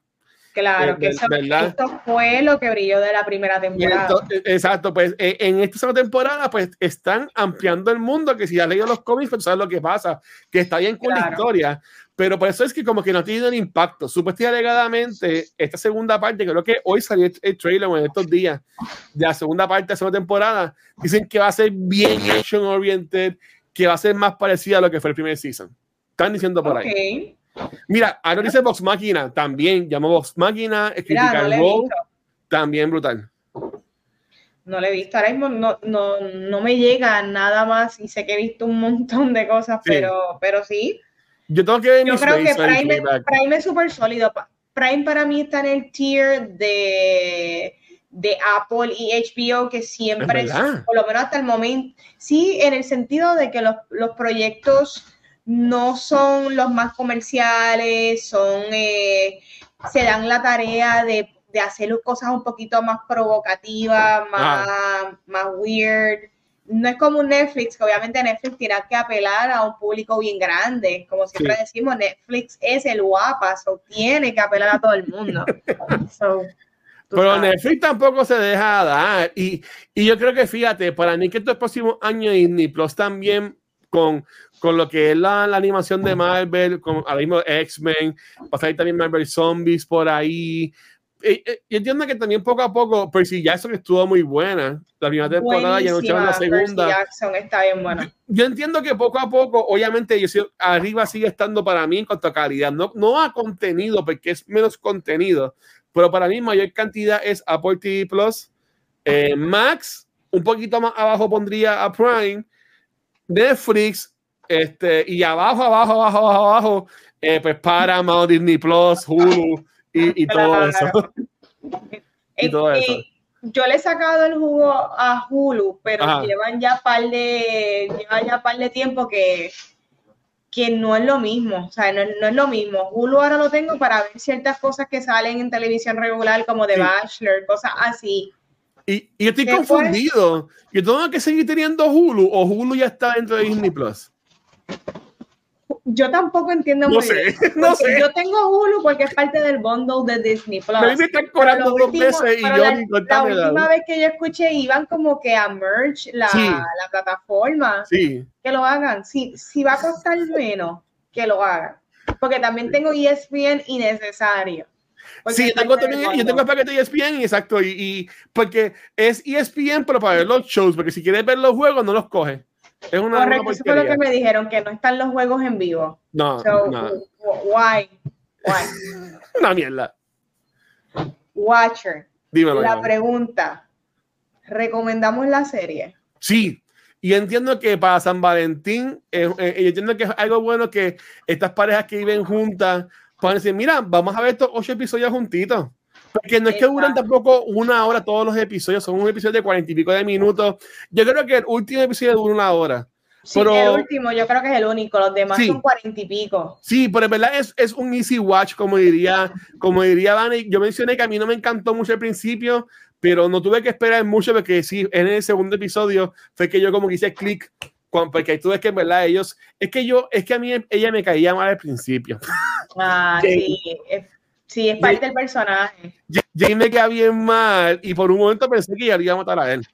Claro, que eso, esto fue lo que brilló de la primera temporada. Exacto, pues e, en esta segunda temporada, pues están ampliando el mundo, que si has leído los cómics, pues sabes lo que pasa, que está bien con la historia, pero por eso es que como que no ha tenido el impacto. Supuestamente alegadamente, esta segunda parte, creo que hoy salió el trailer en estos días de la segunda parte de la segunda temporada, dicen que va a ser bien action oriented, que va a ser más parecida a lo que fue el primer season. Están diciendo por ahí. Mira, ahora dice Vox Máquina, también llamó Vox Máquina, Critical Role, también brutal. no la he visto. Ahora mismo no, no, no me llega nada más y sé que he visto un montón de cosas, pero, pero sí. Yo tengo que ver Yo creo que Prime, es súper sólido. Prime para mí está en el tier de, de Apple y HBO, que siempre, Es por lo menos hasta el momento, sí, en el sentido de que los, los proyectos no son los más comerciales, son, eh, se dan la tarea de, de hacer cosas un poquito más provocativas, más, más weird. No es como un Netflix, que obviamente Netflix tiene que apelar a un público bien grande. Como siempre Sí. decimos, Netflix es el guapa, so tiene que apelar a todo el mundo. So, Pero. Netflix tampoco se deja dar. Y, y yo creo que, fíjate, para mí que estos próximos años Disney Plus también con, con lo que es la, la animación de Marvel, con ahora mismo X-Men, va a salir también Marvel Zombies por ahí. Yo entiendo que también poco a poco, Percy Jackson estuvo muy buena. La primera temporada ya anunciaron la Buenísima, Percy segunda. Jackson está bien bueno. Yo entiendo que poco a poco, obviamente, yo sé- arriba sigue estando para mí en cuanto a calidad, no, no a contenido, porque es menos contenido, pero para mí mayor cantidad es Apple TV Plus, eh, Max, un poquito más abajo pondría a Prime, Netflix, este, y abajo, abajo, abajo, abajo, abajo, eh, pues Paramount, Disney Plus, Hulu y, y todo eso. Y Eh, todo eh, eso. yo le he sacado el jugo a Hulu, pero Ajá. llevan ya par de, lleva ya par de tiempo que, que no es lo mismo, o sea, no, no es lo mismo. Hulu ahora lo tengo para ver ciertas cosas que salen en televisión regular, como The Sí. Bachelor, cosas así. Y, y yo estoy ¿Qué fue? confundido. Yo tengo que seguir teniendo Hulu o Hulu ya está dentro de Disney Plus. Yo tampoco entiendo No muy sé, bien, no porque sé. Yo tengo Hulu porque es parte del bundle de Disney Plus. Me están cobrando dos último- veces y yo la, ni la última vez que yo escuché iban como que a merge la, Sí. la plataforma. Sí. Que lo hagan. Si, si va a costar menos, que lo hagan. Porque también tengo ESPN innecesario. Sí, yo tengo también, yo tengo el paquete de ESPN, exacto, y, y porque es ESPN, pero para ver los shows, porque si quieres ver los juegos, no los coge. Es una, una Correcto, eso fue lo que me dijeron, que no están los juegos en vivo. No, So, no, wh- why? Why? una mierda. Watcher. Dímelo. La pregunta. ¿Recomendamos la serie? Sí, y entiendo que para San Valentín, eh, eh, yo entiendo que es algo bueno que estas parejas que viven juntas puedan decir, mira, vamos a ver estos ocho episodios juntitos. Porque no es que duran tampoco una hora todos los episodios, son un episodio de cuarenta y pico de minutos. Yo creo que el último episodio dura una hora. Sí, Pero- el último yo creo que es el único, los demás Sí. son cuarenta y pico. Sí, pero en verdad es, es un easy watch, como diría, como diría Dani. Yo mencioné que a mí no me encantó mucho al principio, pero no tuve que esperar mucho porque sí, en el segundo episodio fue que yo como que hice clic, porque tú ves que en verdad ellos, es que yo, es que a mí ella me caía mal al principio. Ah, sí, es, sí, es parte del personaje. Jane me caía bien mal y por un momento pensé que ya le iba a matar a él.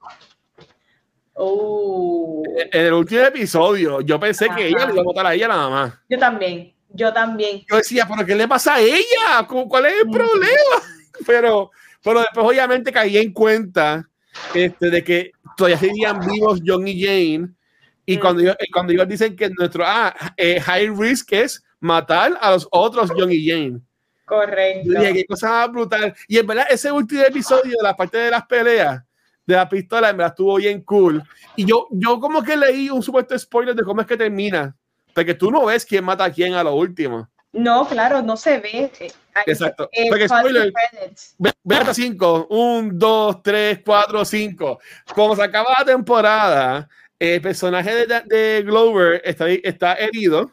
Uh, En el último episodio, yo pensé que ella le iba a matar a ella nada más. yo también, yo también. yo decía, ¿pero qué le pasa a ella? ¿Cu- ¿Cuál es el Mm. problema? Pero, pero después obviamente caí en cuenta este, de que todavía seguían vivos John y Jane. Y Mm. cuando, ellos, y cuando ellos dicen que nuestro ah, eh, high risk es matar a los otros John y Jane. Correcto. Dije, qué cosa brutal. Y en verdad, ese último episodio de la parte de las peleas, de la pistola, en verdad estuvo bien cool. Y yo, yo como que leí un supuesto spoiler de cómo es que termina. Porque tú no ves quién mata a quién a lo último. No, claro, no se ve. Hay- Exacto. eh, Porque spoiler. Ve, ve hasta 5. 1, 2, 3, 4, 5. Cuando se acaba la temporada, el personaje de, de Glover está, está herido,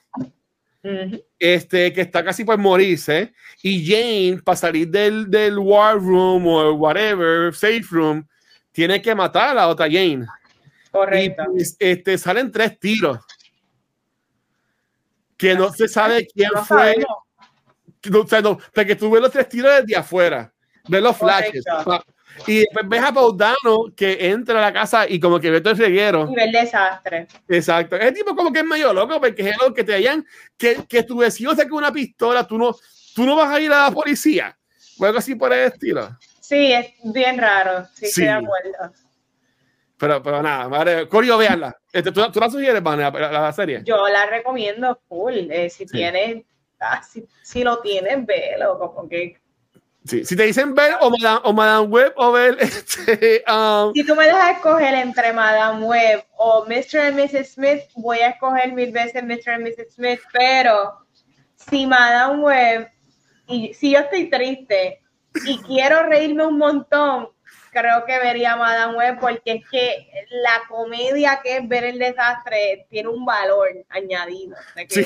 este, que está casi por morirse. Y Jane, para salir del, del War Room o whatever, Safe Room, tiene que matar a la otra Jane. Correcto. Y pues, este, salen tres tiros. Que no se sabe quién No fue. No, o sea, no, porque tú ves los tres tiros desde afuera, ves los flashes. Correcto. pa, Y después ves a Paudano que entra a la casa y como que ve todo el reguero. Nivel desastre. Exacto. Es tipo como que es medio loco, porque es algo que te hayan, que, que tu vecino saque una pistola, tú no, tú no vas a ir a la policía. O algo así por el estilo. Sí, es bien raro. Sí, Sí. estoy de acuerdo. Pero, pero nada, madre, Corio, veanla. Este, ¿tú, ¿Tú la sugieres, Vane, la, la, la serie? Yo la recomiendo full. eh, si Sí. tienes, ah, si, si lo tienes, velo. Como que Sí, si te dicen ver o Madame, o Madame Web o ver este, um, si tú me dejas escoger entre Madame Web o Mr. and Mrs. Smith, voy a escoger mil veces Mr. and Mrs. Smith, pero si Madame Web y si yo estoy triste y quiero reírme un montón, creo que vería Madame Web porque es que la comedia que es ver el desastre tiene un valor añadido. Sí.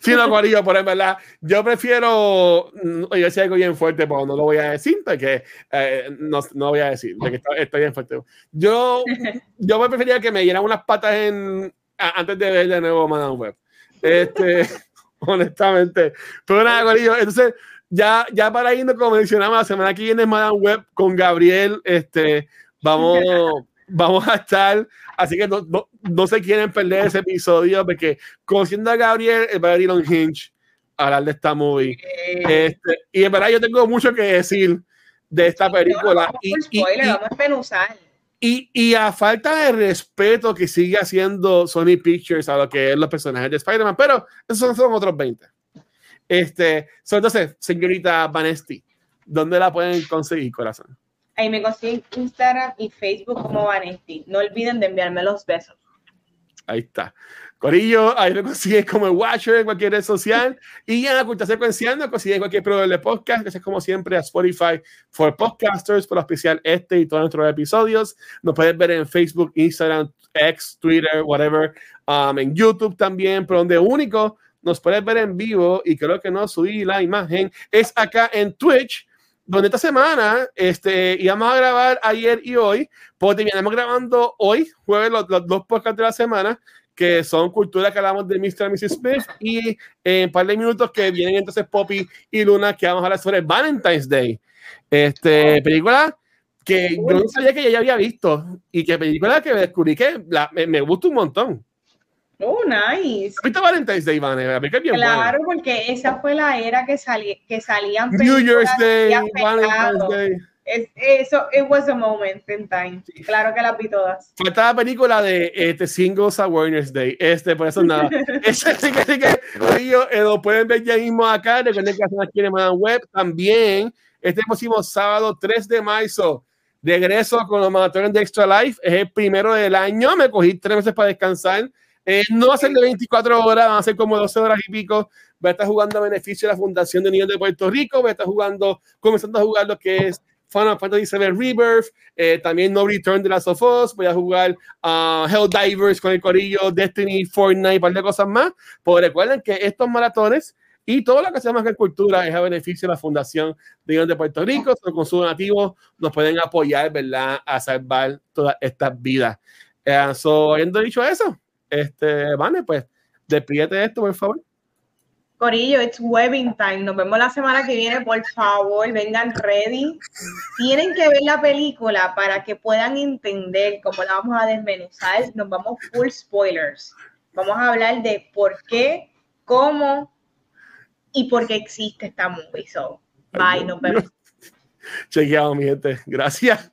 Sí, no, Corillo, por verdad, yo prefiero, mm, yo decía algo bien fuerte, pero no lo voy a decir, porque eh, no, no, voy a decir, porque estoy, bien fuerte. Yo, yo me prefería que me dieran unas patas en, antes de ver de nuevo Madame Web. Este, honestamente. Pero nada, Corillo, entonces ya, ya para irnos, como mencionamos, la semana que viene Madame Web con Gabriel, este, vamos, vamos a estar, así que no, no, no, se quieren perder ese episodio, porque conociendo a Gabriel, va a ir hinge a hablar de esta movie. Este, y en verdad yo tengo mucho que decir de esta película. y, y, y, a falta de respeto que sigue haciendo Sony Pictures a lo que es los personajes de Spider-Man, pero esos son, son otros 20. Este, entonces, señorita Vanesti, ¿dónde la pueden conseguir, corazón? Ahí me consiguen Instagram y Facebook como Vanesti. No olviden de enviarme los besos. Ahí está. Corillo, ahí lo consigues como el Watcher en cualquier red social. Y en la Cultura Secuenciando consigues cualquier programa de podcast. Gracias como siempre a Spotify for Podcasters por especial este y todos nuestros episodios. Nos puedes ver en Facebook, Instagram, X, Twitter, whatever. Um, en YouTube también, pero donde único nos puedes ver en vivo y creo que no subí la imagen, es acá en Twitch, donde esta semana este, íbamos a grabar ayer y hoy, porque terminamos grabando hoy, jueves, los, dos podcasts de la semana, que son culturas que hablamos de Mr. y Mrs. Smith, y en un par de minutos que vienen entonces Poppy y Luna, que vamos a hablar sobre Valentine's Day. Este, película que yo no sabía que ya había visto, y que película que descubrí que me, me gusta un montón. Oh, nice. ¿Viste Valentine's Day, Van? Claro, porque esa fue la era que, salí, que salían New Year's Day, Valentine's Day. eso, it was a moment in time. Claro que las vi todas. Falta la película de este, Singles Awareness Day. Este, por eso nada. Ese sí que, sí que ellos, eh, lo pueden ver ya mismo acá. Recuerden que hacen aquí en Web. También, este próximo sábado 3 de marzo, regreso con los maratones de Extra Life. Es el primero del año. Me cogí tres meses para descansar eh, no va a ser de 24 horas, va a ser como 12 horas y pico. Va a estar jugando a beneficio de la Fundación de Niños de Puerto Rico. Va a estar jugando, comenzando a jugar lo que es Final Fantasy VII Rebirth. Eh, también No Return de las of Us. Voy a jugar a uh, Hell Divers con el Corillo, Destiny, Fortnite, un par de cosas más. Pues recuerden que estos maratones y todo lo que llama que cultura es a beneficio de la Fundación de Niños de Puerto Rico. con sus nativos nos pueden apoyar, ¿verdad?, a salvar todas estas vidas. Eh, so, habiendo dicho eso, este, vale, pues despídete esto, por favor. Corillo, it's webbing time. Nos vemos la semana que viene, por favor, vengan ready. Tienen que ver la película para que puedan entender cómo la vamos a desmenuzar. Nos vamos full spoilers. Vamos a hablar de por qué, cómo y por qué existe esta movie. So, bye, nos vemos. Chequeado, mi gente. Gracias.